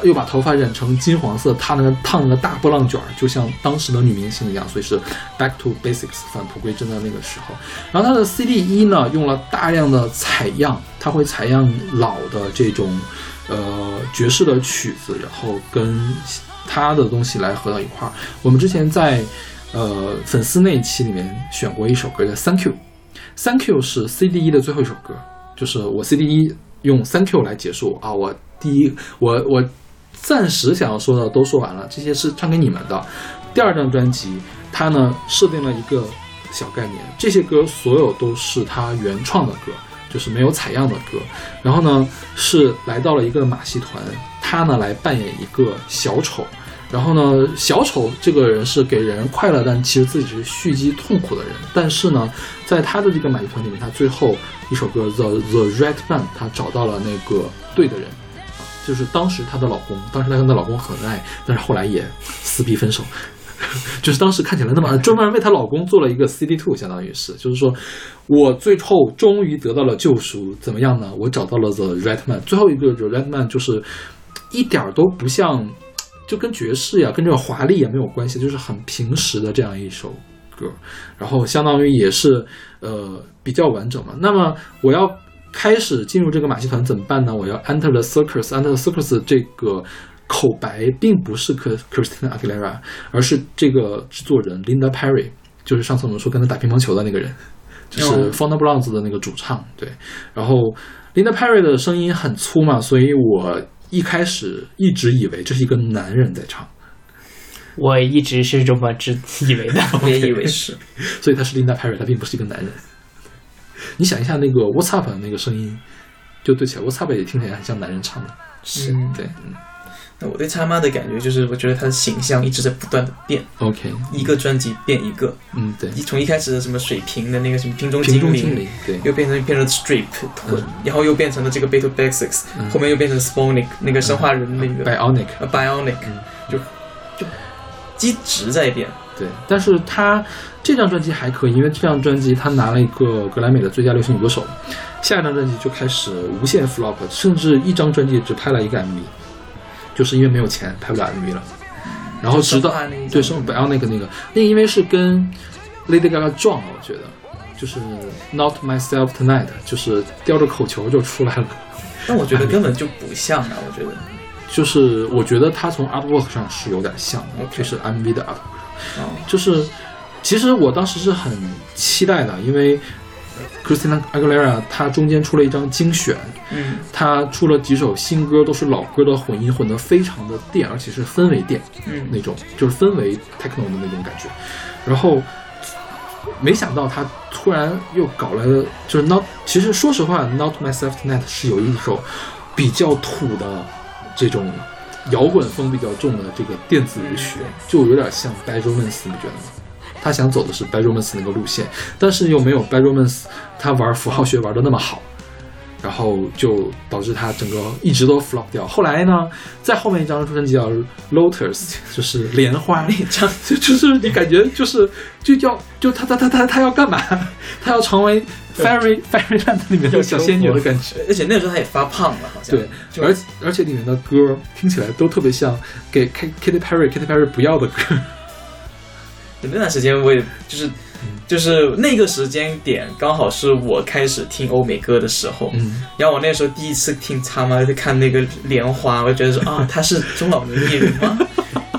又把头发染成金黄色，烫那个烫那个大波浪卷儿，就像当时的女明星一样，所以是 back to basics 返璞归真的那个时候。然后它的 CD 一呢，用了大量的采样，它会采样老的这种呃爵士的曲子，然后跟它的东西来合到一块儿。我们之前在呃粉丝那一期里面选过一首歌叫《Thank You》，Thank You 是 CD 一的最后一首歌，就是我 CD 一用 Thank You 来结束啊，我第一我我暂时想要说的都说完了，这些是唱给你们的。第二张专辑，他呢设定了一个小概念，这些歌所有都是他原创的歌，就是没有采样的歌。然后呢，是来到了一个马戏团，他呢来扮演一个小丑。然后呢，小丑这个人是给人快乐，但其实自己是蓄积痛苦的人。但是呢，在他的这个马戏团里面，他最后一首歌《The The Right Man》，他找到了那个对的人。就是当时她的老公，当时她跟她老公很爱，但是后来也撕逼分手。就是当时看起来那么专门为她老公做了一个 CD two，相当于是，就是说我最后终于得到了救赎，怎么样呢？我找到了 The Right Man，最后一个 The Right Man 就是一点都不像，就跟爵士呀、跟这种华丽也没有关系，就是很平实的这样一首歌，然后相当于也是呃比较完整嘛。那么我要开始进入这个马戏团怎么办呢？我要 enter the circus，enter the circus 这个口白并不是 Chr- Christina Aguilera，而是这个制作人 Linda Perry，就是上次我们说跟他打乒乓球的那个人，就是哦 f o n a Browns 的那个主唱。对，然后 Linda Perry 的声音很粗嘛，所以我一开始一直以为这是一个男人在唱，我一直是这么只以为的。我也以为是。所以他是 Linda Perry，他并不是一个男人。你想一下那个 What's Up 的那个声音，就对起来，What's Up 也听起来很像男人唱的。是。嗯对，嗯那我对他妈的感觉就是，我觉得他的形象一直在不断的变，，OK，一个专辑变一个，嗯，对，一从一开始的什么水平的那个什么瓶中精精灵，对，又变成变成 strip 臀，然后又变成了这个 Beto Basics，、嗯后面又变成 Sponic 那个生化人那个、Bionic，呃 Bionic，、嗯。就就一直在变。对，但是他这张专辑还可以，因为这张专辑他拿了一个格莱美的最佳流行女歌手，下一张专辑就开始无限 flop，甚至一张专辑只拍了一个 MV，就是因为没有钱拍不了 MV 了。然后直到就生化那一张对生 Bionic 那个那个因为是跟 Lady Gaga 撞了，我觉得就是 Not Myself Tonight，就是叼着口球就出来了。但我觉得根本就不像啊，我觉得。就是我觉得他从 artwork 上是有点像的 OK 就是 MV 的 artwork。哦，就是其实我当时是很期待的，因为呃 Christina Aguilera 她中间出了一张精选，嗯她出了几首新歌，都是老歌的混音，混得非常的电，而且是氛围电嗯那种，就是氛围 techno 的那种感觉。然后没想到他突然又搞来了，就是 Not，其实说实话，Not Myself Tonight 是有一首比较土的这种摇滚风比较重的这个电子舞曲，就有点像 Bad Romance，你觉得吗？他想走的是 Bad Romance 那个路线，但是又没有 Bad Romance 他玩符号学玩的那么好，然后就导致他整个一直都 flop 掉。后来呢，在后面一张专辑叫 Lotus，就是莲花，那张就 就是你感觉就是就要就他他他他他要干嘛？他要成为 Fairy Fairyland 里面的小仙女的感觉。而且那个时候她也发胖了，好像。对，就而而且里面的歌听起来都特别像给 K Katy Perry Katy Perry 不要的歌。那段时间我也就是就是那个时间点，刚好是我开始听欧美歌的时候。嗯，然后我那时候第一次听他妈就看那个莲花，我就觉得说啊，他是中老年艺人吗？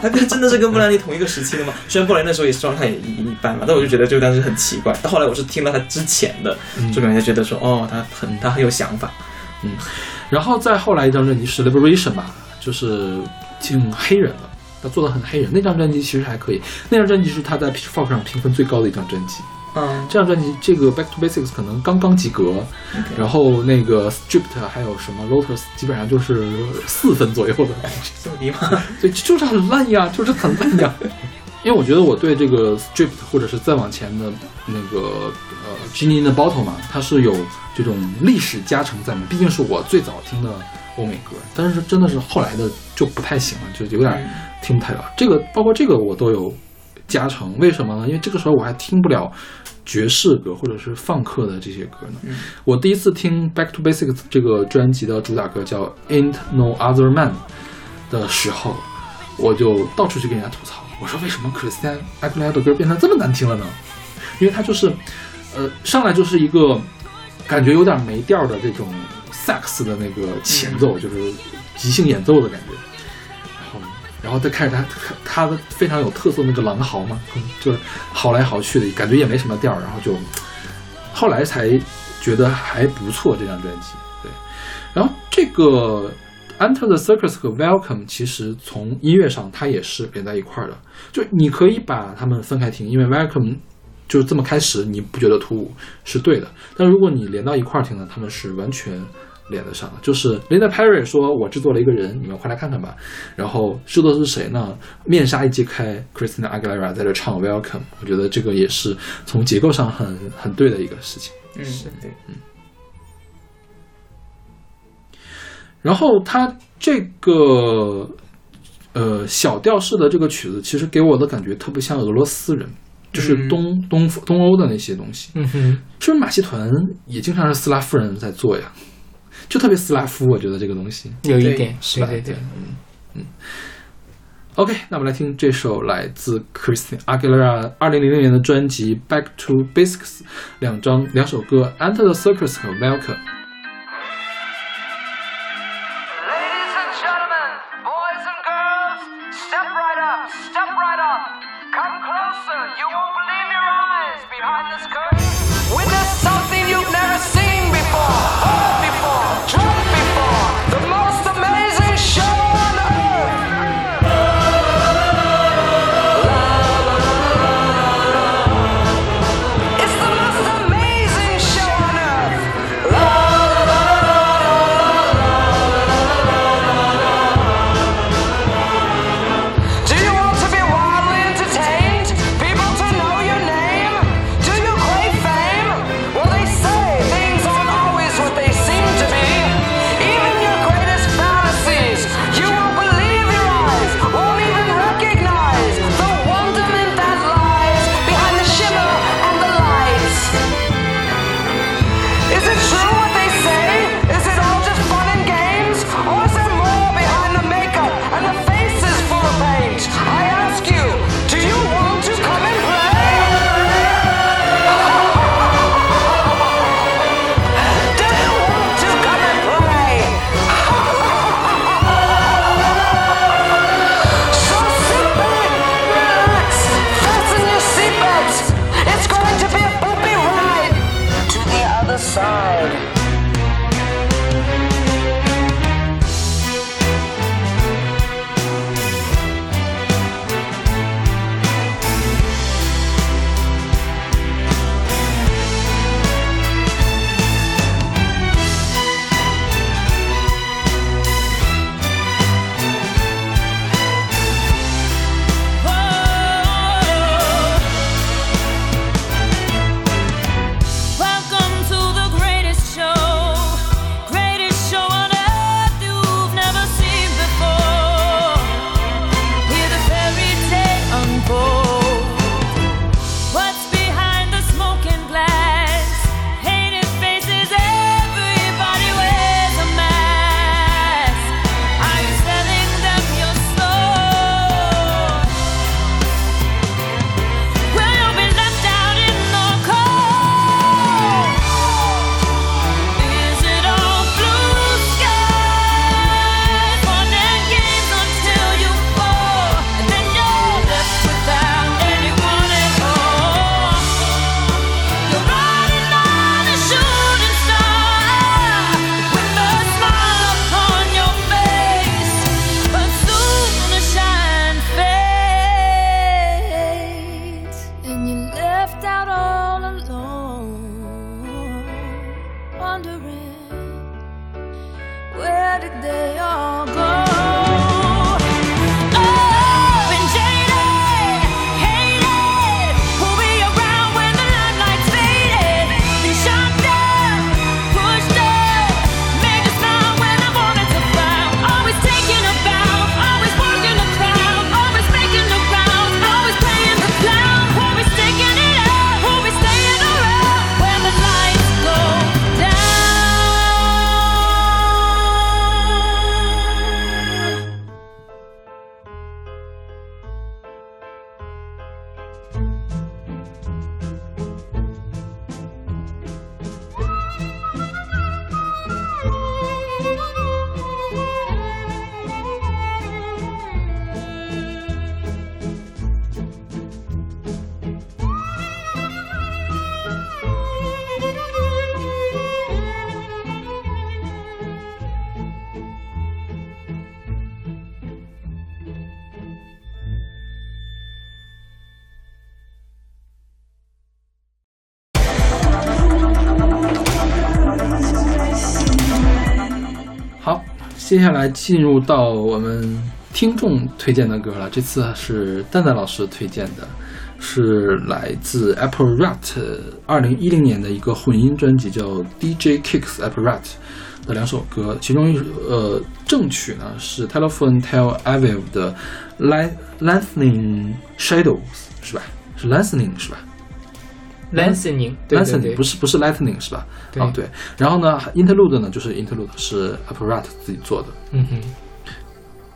他跟真的是跟布兰妮同一个时期的吗？虽然布兰妮那时候也状态也一一般嘛，但我就觉得就当时很奇怪。到后来我是听了他之前的就感觉，觉得说哦，他很他很有想法。嗯然后再后来一张专辑是 Liberation 吧，就是挺黑人的，他做的很黑人。那张专辑其实还可以，那张专辑是他在 Pitchfork 上评分最高的一张专辑。嗯，这张专辑这个 Back to Basics 可能刚刚及格，然后那个 Stripped 还有什么 Lotus 基本上就是四分左右的感觉。这么低吗？对，就是很烂呀，就是很烂呀。因为我觉得我对这个 Stripped 或者是再往前的那个呃 Genie in the Bottle 嘛，它是有这种历史加成在嘛，毕竟是我最早听的欧美歌，但是真的是后来的就不太行了，就有点听不太了。这个包括这个我都有加成，为什么呢？因为这个时候我还听不了爵士歌或者是放克的这些歌呢。我第一次听 Back to Basics 这个专辑的主打歌叫 Ain't No Other Man 的时候，我就到处去跟人家吐槽，我说为什么 Christian Aguilera 的歌变得这么难听了呢？因为他就是，呃，上来就是一个感觉有点没调的这种 sax 的那个前奏，就是即兴演奏的感觉。然后，再开始他他的非常有特色那个狼嚎嘛，就是嚎来嚎去的，感觉也没什么调儿，然后就后来才觉得还不错这张专辑。对，然后这个 Enter the Circus 和 Welcome 其实从音乐上它也是连在一块儿的，就你可以把它们分开听，因为 Welcome 就这么开始你不觉得突兀是对的，但如果你连到一块儿听呢，他们是完全脸得上，就是 Linda Perry 说：“我制作了一个人，你们快来看看吧。”然后制作是谁呢？面纱一揭开，Christina Aguilera 在这唱 Welcome。我觉得这个也是从结构上很很对的一个事情。嗯，是对，嗯。然后他这个呃小调式的这个曲子，其实给我的感觉特别像俄罗斯人。就是东、东东欧的那些东西，嗯哼，是不是马戏团也经常是斯拉夫人在做呀？就特别斯拉夫，我觉得这个东西有一点，对对对，嗯嗯。OK，那我们来听这首来自 Christian Aguilera 二零零六年的专辑《Back to Basics》，两张两首歌《Enter the Circus》和《Welcome》。接下来进入到我们听众推荐的歌了，这次是蛋蛋老师推荐的，是来自 Apple Rat 二零一零年的一个混音专辑，叫 DJ Kicks Apple Rat 的两首歌，其中一呃正曲呢是 Telephone Tell Aviv 的 Lightning Shadows 是吧？是 Lightning 是吧？Lengthening 对，不是不是 Lightning 是吧？对哦对。然后呢，Interlude 呢就是 Interlude 是 Apparat 自己做的，嗯哼，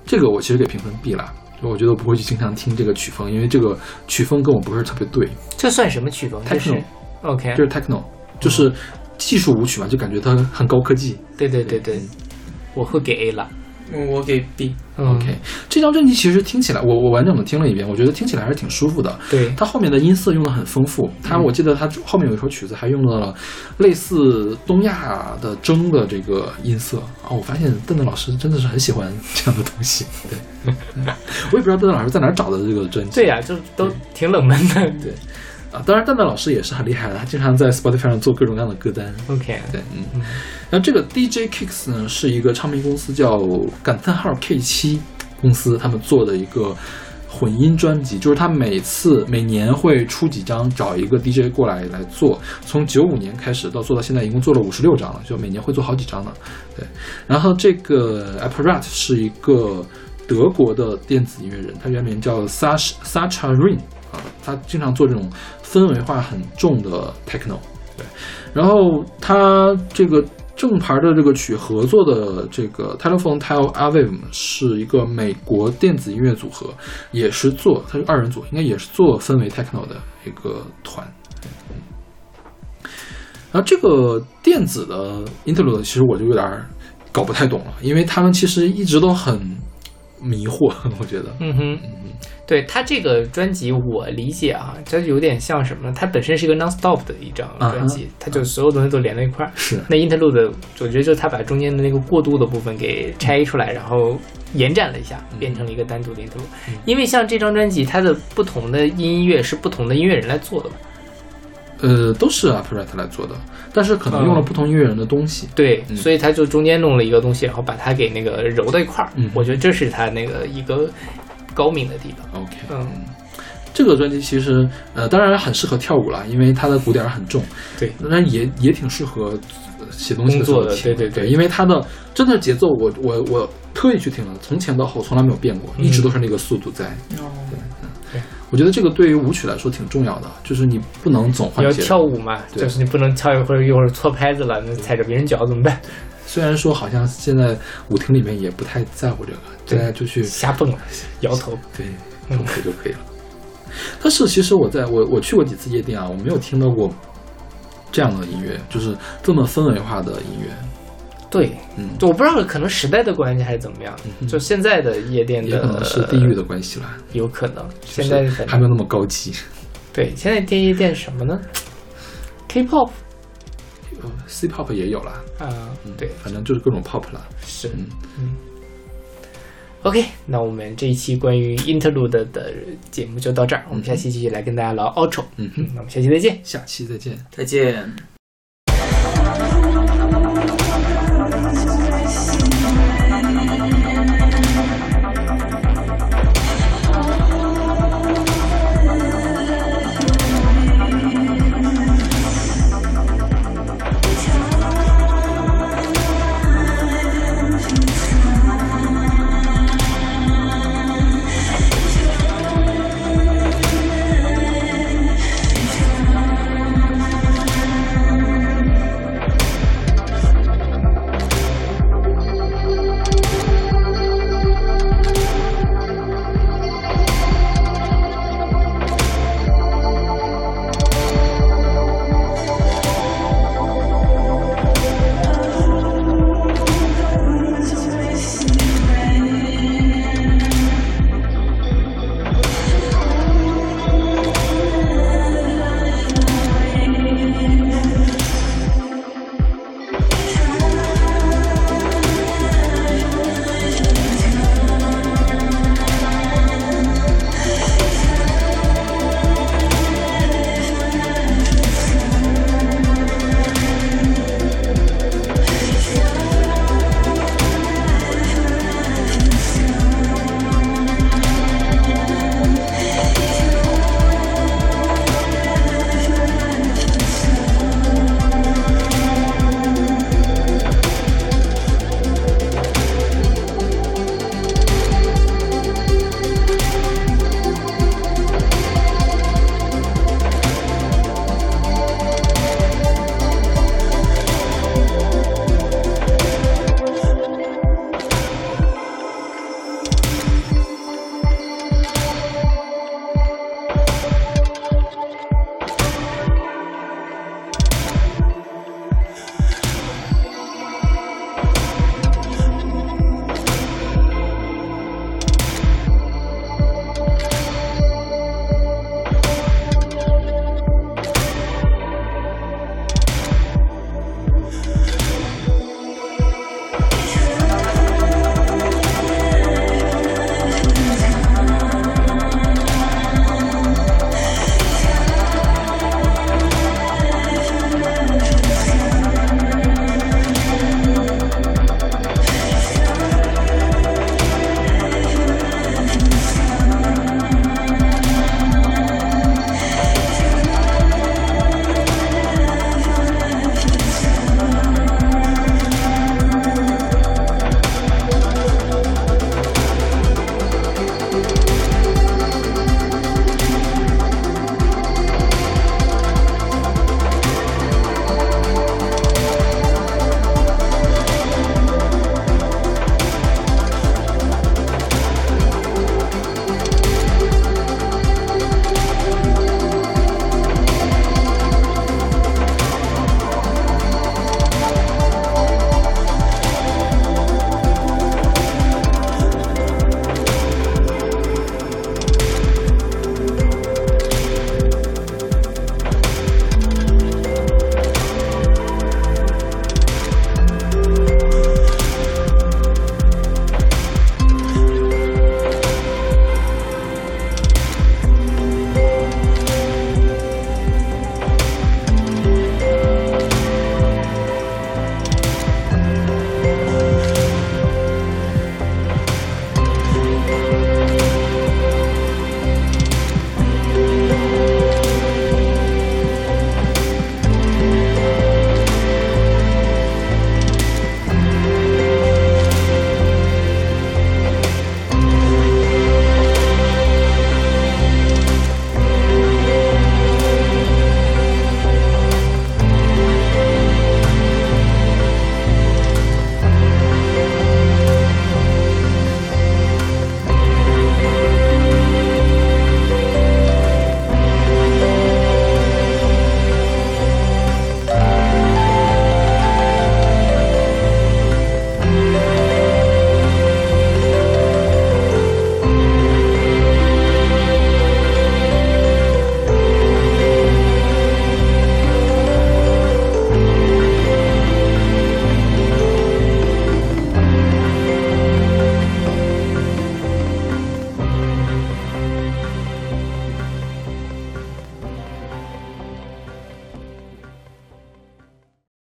这个我其实给评分 B 了。我觉得我不会去经常听这个曲风，因为这个曲风跟我不是特别对。这算什么曲风？这是 OK，就是 techno，就是技术舞曲嘛，就感觉它很高科技。对对对对，我会给 A 了。我给 B。嗯 OK，这张专辑其实听起来，我我完整的听了一遍，我觉得听起来还是挺舒服的。对，它后面的音色用的很丰富，它我记得它后面有一首曲子还用到了类似东亚的筝的这个音色啊，我发现邓邓老师真的是很喜欢这样的东西。对，我也不知道邓邓老师在哪儿找的这个专辑。对呀、就都挺冷门的。对啊，当然蛋蛋老师也是很厉害的，他经常在 Spotify 上做各种各样的歌单。OK，对，嗯。然后这个 DJ Kicks 呢，是一个唱片公司叫感叹号 K 七公司，他们做的一个混音专辑，就是他每次每年会出几张，找一个 DJ 过来来做。从九五年开始到做到现在，一共做了五十六张了，就每年会做好几张呢。对，然后这个 Apparat 是一个德国的电子音乐人，他原名叫 Sash Sacha Rin 啊，他经常做这种氛围化很重的 techno。对，然后他这个正牌的这个曲合作的这个 Telephone Tel Aviv 是一个美国电子音乐组合，也是做它是二人组，应该也是做氛围 techno 的一个团。然后这个电子的 interlude 其实我就有点搞不太懂了，因为他们其实一直都很迷惑，我觉得。嗯哼，对他这个专辑，我理解啊，它有点像什么呢？它本身是一个 non-stop 的一张专辑，它就所有东西都连在一块儿。是那 interlude，我觉得就是他把中间的那个过渡的部分给拆出来，然后延展了一下，变成了一个单独的 interlude。因为像这张专辑，它的不同的音乐是不同的音乐人来做的嘛。呃，都是 Apparat 来做的，但是可能用了不同音乐人的东西。对，嗯所以他就中间弄了一个东西，然后把它给那个揉到一块儿。嗯我觉得这是他那个一个高明的地方。OK，嗯，这个专辑其实呃，当然很适合跳舞了，因为它的鼓点很重。对，那也也挺适合呃写东西的时候工作的听对对对因为它的真的节奏我，我我特意去听了，从前到后从来没有变过，嗯一直都是那个速度在。哦，对我觉得这个对于舞曲来说挺重要的，就是你不能总你要换节奏。跳舞嘛，就是你不能跳一会儿，一会儿错拍子了，那踩着别人脚怎么办？虽然说好像现在舞厅里面也不太在乎这个，对大家就去瞎蹦了，摇头。对，痛苦就可以了。但是其实我在我我去过几次夜店啊，我没有听到过这样的音乐，就是这么氛围化的音乐。对，嗯，我不知道可能时代的关系还是怎么样，就现在的夜店的也可能是地域的关系了，有可能。现在还没有那么高级。对，现在电夜店什么呢？K-pop 呃 C-pop 也有了，啊，嗯对，反正就是各种 pop 了。是嗯嗯。OK，那我们这一期关于 interlude 的节目就到这儿，我们下期继续来跟大家聊 outro。嗯哼，那我们下期再见。下期再见。再见。